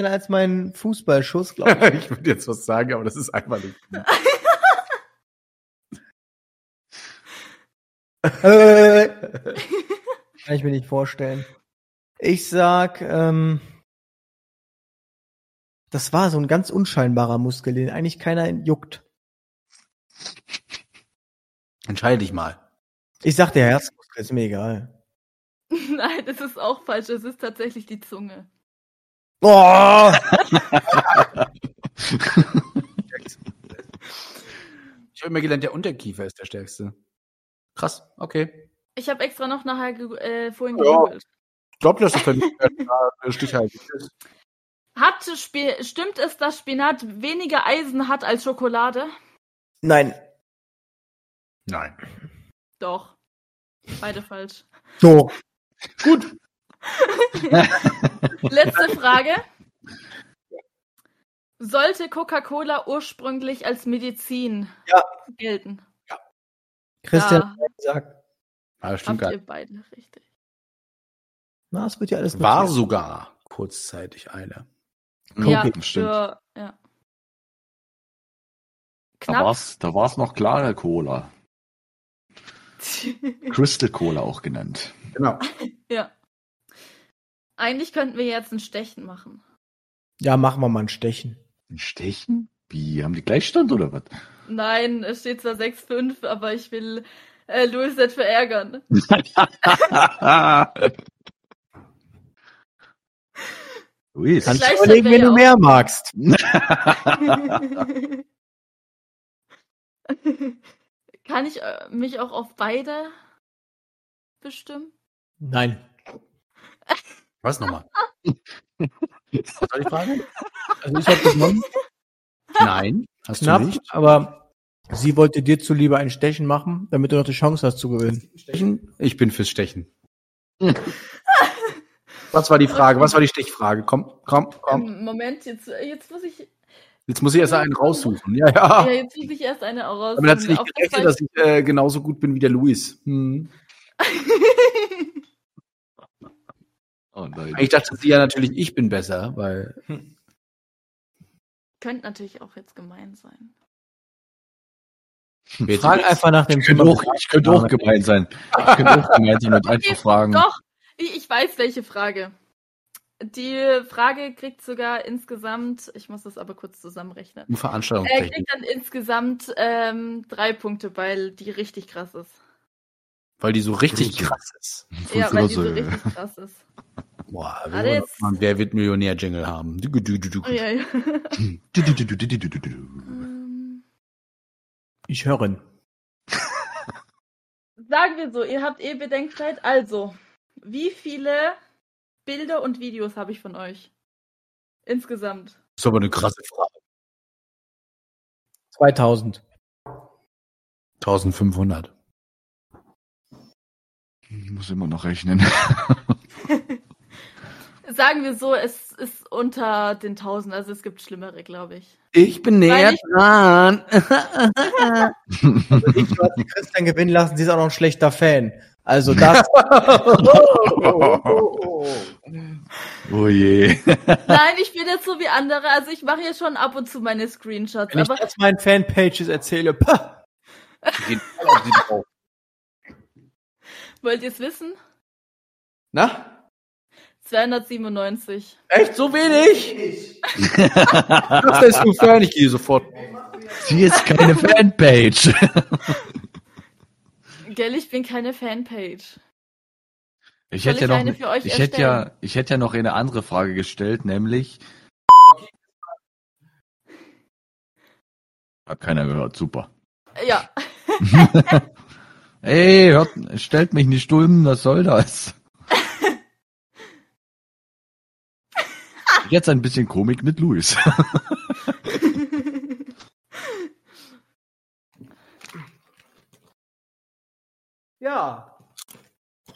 F: als mein Fußballschuss, glaube
E: Ich würde jetzt was sagen, aber das ist einfach nicht.
F: ich. Kann ich mir nicht vorstellen. Ich sag, ähm, das war so ein ganz unscheinbarer Muskel, den eigentlich keiner juckt.
E: Entscheide dich mal.
F: Ich sag der Herzmuskel, ist mir egal.
A: Nein, das ist auch falsch. Es ist tatsächlich die Zunge.
F: Oh!
E: Ich habe immer gelernt, der Unterkiefer ist der stärkste. Krass, okay.
A: Ich habe extra noch nachher äh, vorhin
E: Ja.
A: gegoogelt.
E: Ich glaube, das ist dann stichhaltig.
A: Hat stimmt es, dass Spinat weniger Eisen hat als Schokolade?
F: Nein.
E: Nein.
A: Doch. Beide falsch.
F: So.
A: Letzte Frage. Sollte Coca-Cola ursprünglich als Medizin
F: Ja.
A: gelten?
F: Christian
A: Ja.
F: sagt,
E: Ah, stimmt
A: Habt
E: gar
A: ihr beide richtig.
F: na, es wird ja alles
E: War sogar kurzzeitig eine.
A: Ja,
B: stimmt.
A: Für, ja.
B: Da da war's noch klare Cola. Crystal Cola auch genannt.
E: Genau.
A: ja. Eigentlich könnten wir jetzt ein Stechen machen.
F: Ja, machen wir mal ein Stechen.
B: Ein Stechen? Wie, haben die Gleichstand oder was?
A: Nein, es steht zwar 6-5, aber ich will äh, Louis nicht verärgern.
B: Luis.
F: Kannst du überlegen, wenn du mehr magst.
A: Kann ich äh, mich auch auf beide bestimmen?
F: Nein.
E: Was nochmal? Was war die Frage?
F: Also ich habe genommen,
E: Nein, hast
F: knapp,
E: du nicht.
F: aber sie wollte dir zuliebe ein Stechen machen, damit du noch die Chance hast zu gewinnen.
E: Stechen? Ich bin fürs Stechen. Was war die Frage? Was war die Stichfrage? Komm, komm, komm.
A: Ähm, Moment, jetzt, jetzt muss ich.
E: Jetzt muss ich erst einen raussuchen. Ja, ja.
A: Ja, jetzt muss ich erst eine raus.
E: Damit hat sie nicht gerechnet,
A: das
E: dass ich äh, genauso gut bin wie der Luis. Hm.
B: Oh nein.
E: Ich dachte sie ja natürlich, ich bin besser, weil
A: Könnte natürlich auch jetzt gemein sein.
F: Frag einfach nach dem
B: Ich könnte auch, ich könnte auch gemein sein. Ich könnte auch gemein sein und einfach fragen.
A: Doch, ich, weiß welche Frage. Die Frage kriegt sogar insgesamt, ich muss das aber kurz zusammenrechnen.
E: Nur
A: Er
E: Veranstaltungstechnik.
A: kriegt dann insgesamt ähm, drei Punkte, weil die richtig krass ist.
E: Weil die so richtig
B: Grüße.
E: krass ist.
A: Ja, weil die so richtig krass ist.
E: Boah, wir wollen
A: jetzt.
E: mal einen Wer wird Millionär-Jingle haben.
A: Oh, ja, ja.
F: Ich höre ihn.
A: Sagen wir so, ihr habt eh Bedenkzeit. Also, wie viele Bilder und Videos habe ich von euch? Insgesamt.
E: Das ist aber eine krasse Frage.
F: 2000.
E: 1500.
B: Ich muss immer noch rechnen.
A: Sagen wir so, es ist unter den 1000, also es gibt schlimmere, glaube ich.
E: Ich bin näher
A: ich-
E: dran.
F: Also ich die Christian gewinnen lassen, sie ist auch noch ein schlechter Fan. Also das.
B: Oh je.
A: Nein, ich bin jetzt so wie andere, also ich mache hier schon ab und zu meine Screenshots,
F: Wenn ich
A: aber
F: das meinen Fanpages erzähle, pah,
A: wollt ihr es wissen?
E: Na?
A: 297.
E: Echt so wenig? das ist zu fern, ich gehe sofort.
B: Sie ist keine Fanpage.
A: Gell, ich bin keine Fanpage.
B: Ich
A: Soll
B: hätte
A: ich
B: ja noch,
A: euch
B: ich hätte ja, ich hätte ja noch eine andere Frage gestellt, nämlich. Hat keiner gehört, super.
A: Ja,
B: Ey, hört, stellt mich nicht dumm, was soll das? Jetzt ein bisschen Komik mit Luis.
F: ja.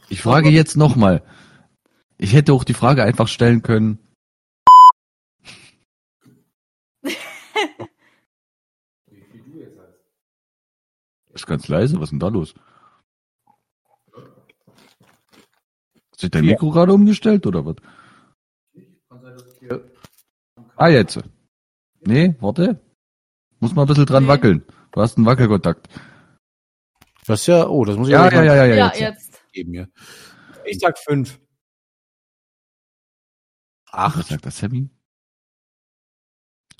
B: Ich frage jetzt nochmal. Ich hätte auch die Frage einfach stellen können. Ist ganz leise, was ist denn da los? Hat sich dein Mikro gerade umgestellt oder was? Ah, jetzt. Nee, warte. Muss mal ein bisschen dran
A: Nee.
B: wackeln. Du hast einen Wackelkontakt.
E: Das ist ja, oh, das muss ich
B: Ja, ja,
E: mal
B: ja, ja,
A: ja,
B: jetzt.
A: jetzt.
E: geben hier.
F: Ich sag fünf.
B: Ach, was sagt das Sammy?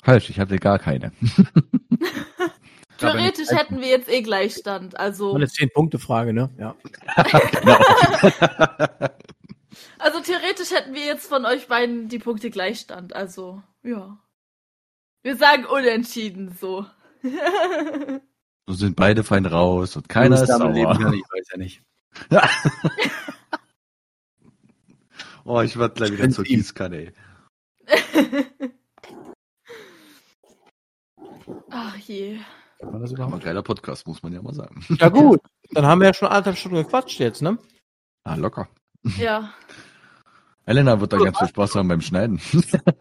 B: Falsch, ich hatte gar keine.
A: Theoretisch hätten wir jetzt eh Gleichstand, also,
F: Eine Zehn-Punkte-Frage, ne? Ja.
A: also theoretisch hätten wir jetzt von euch beiden die Punkte Gleichstand, also, ja. Wir sagen unentschieden, so.
B: So sind beide fein raus und keiner ist
E: damit leben
B: sauer.
E: kann, ich weiß ja nicht.
B: Oh, ich werde gleich wieder zur. Gießkanne. ey.
A: Ach je.
E: Kann man das überhaupt?
B: geiler Podcast, muss man ja mal sagen.
F: Ja gut, dann haben wir ja schon anderthalb Stunden gequatscht jetzt, ne?
B: Ah, locker.
A: Ja.
B: Elena wird da ganz viel Spaß haben beim Schneiden.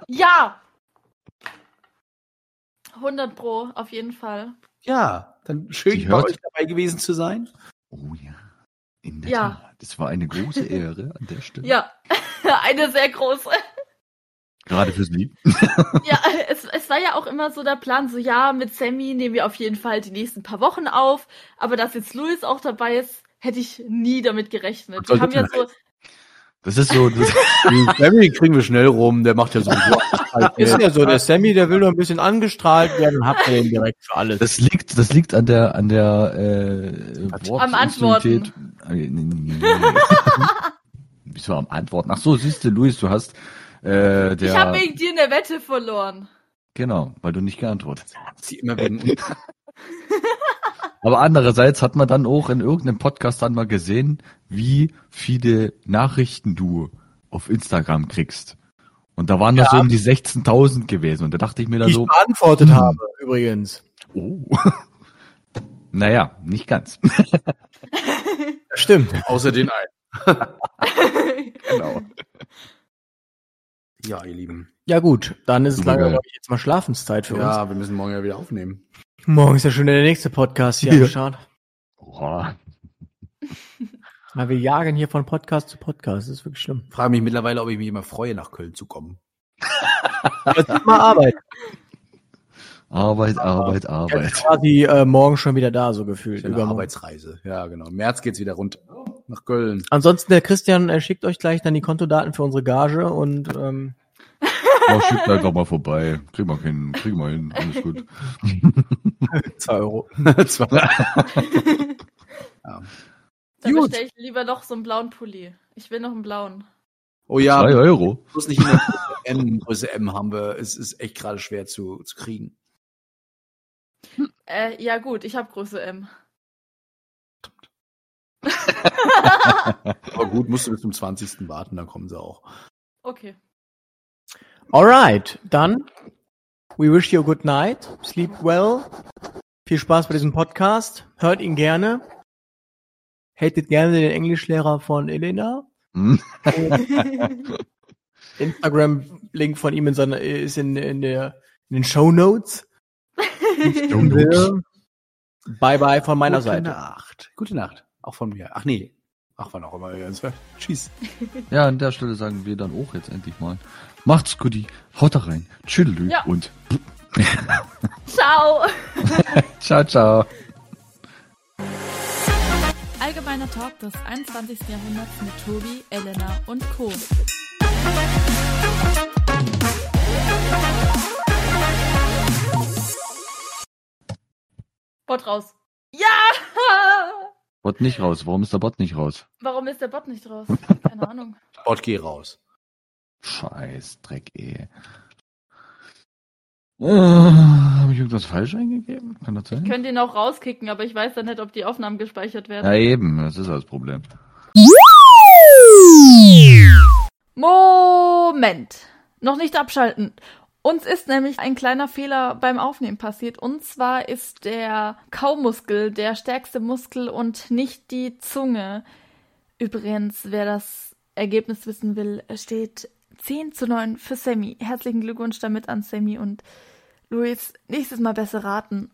A: Ja! 100 Pro, auf jeden Fall.
E: Ja, dann schön
B: Sie
E: bei
B: hört-
E: euch dabei gewesen zu sein.
B: Oh ja. In der
A: Ja.
B: Tat. Das war eine große Ehre an der Stelle.
A: Ja, eine sehr große.
B: Gerade für Sie.
A: Ja, es, es war ja auch immer so der Plan, so ja, mit Sammy nehmen wir auf jeden Fall die nächsten paar Wochen auf, aber dass jetzt Louis auch dabei ist, hätte ich nie damit gerechnet. Wir haben ja so,
B: Das ist so. Das,
E: Den Sammy kriegen wir schnell rum, der macht ja sowieso
F: Ist ja so, der Sammy, der will nur ein bisschen angestrahlt werden und habt ihr den direkt für alles.
B: das liegt, das liegt an der, an der äh,
A: Am Antworten.
B: Wieso am Antworten? Ach so, siehst du, Luis, du hast äh, der.
A: ich habe wegen dir eine Wette verloren.
B: genau, weil du nicht geantwortet hast.
E: Sie immer.
B: Aber andererseits hat man dann auch in irgendeinem Podcast dann mal gesehen, wie viele Nachrichten du auf Instagram kriegst. Und da waren das so um die 16.000 gewesen. Und da dachte ich mir
F: Die
B: dann
F: ich
B: so,
F: beantwortet
B: hm.
F: habe, übrigens.
B: oh. naja, nicht ganz.
F: Stimmt.
E: Außer den einen.
B: genau.
E: Ja, ihr Lieben.
F: Ja gut, dann ist es
B: Super
F: lange
B: geil.
F: ich, jetzt mal Schlafenszeit für uns.
E: Ja, wir müssen morgen ja wieder aufnehmen.
F: Morgen ist ja schon der nächste Podcast hier
B: Ja.
F: am Start.
B: Boah.
F: Weil wir jagen hier von Podcast zu Podcast. Das ist wirklich schlimm.
E: Frage mich mittlerweile, ob ich mich immer freue, nach Köln zu kommen.
F: Aber es ist mal Arbeit.
B: Arbeit, Arbeit,
F: Ich bin
B: Arbeit.
F: quasi äh, morgen schon wieder da, so gefühlt.
E: Eine
F: Übermorgen.
E: Arbeitsreise. Ja, genau. Im März geht's wieder runter. Nach Köln.
F: Ansonsten, der Christian äh, schickt euch gleich dann die Kontodaten für unsere Gage und ähm,
B: Oh, schickt einfach mal vorbei. Kriegen wir hin, kriegen wir hin, alles gut.
F: 2 Euro.
E: Zwei-
A: Dann
E: Gut.
A: bestelle ich lieber noch so einen blauen Pulli. Ich will noch einen blauen.
E: Oh ja,
B: Zwei Euro.
E: bloß nicht in der Größe M. Größe M haben wir. Es ist echt gerade schwer zu, zu kriegen.
A: Äh, ja gut, ich habe Größe M.
E: Aber gut, musst du bis zum 20. warten, dann kommen sie auch.
A: Okay.
F: Alright, dann we wish you a good night. Sleep well. Viel Spaß bei diesem Podcast. Hört ihn gerne. hatet gerne den Englischlehrer von Elena.
B: Hm?
F: Instagram-Link von ihm in seiner, ist in, in, der, in den Show Notes. Bye bye von meiner
E: Gute
F: Seite.
E: Nacht. Gute Nacht. Auch von mir. Ach nee. Ach, wann auch immer. Tschüss.
B: Ja, an der Stelle sagen wir dann auch jetzt endlich mal. Macht's gut, haut da rein. Tschüdelü
A: Ja.
B: und
A: Ciao!
B: ciao, ciao.
C: Allgemeiner Talk des 21. Jahrhunderts mit Tobi, Elena und Co.
A: Bot raus. Ja!
B: Bot nicht raus. Warum ist der Bot nicht raus?
A: Warum ist der Bot nicht raus? Keine Ahnung.
E: Bot, geh raus.
B: Scheiß Dreck, ey. Äh, Habe ich irgendwas falsch eingegeben? Kann das sein?
A: Ich könnte ihn auch rauskicken, aber ich weiß dann nicht, ob die Aufnahmen gespeichert werden.
B: Ja, eben. Das ist das Problem.
A: Moment. Noch nicht abschalten. Uns ist nämlich ein kleiner Fehler beim Aufnehmen passiert. Und zwar ist der Kaumuskel der stärkste Muskel und nicht die Zunge. Übrigens, wer das Ergebnis wissen will, steht 10 zu 9 für Sammy. Herzlichen Glückwunsch damit an Sammy und Luis. Nächstes Mal besser raten.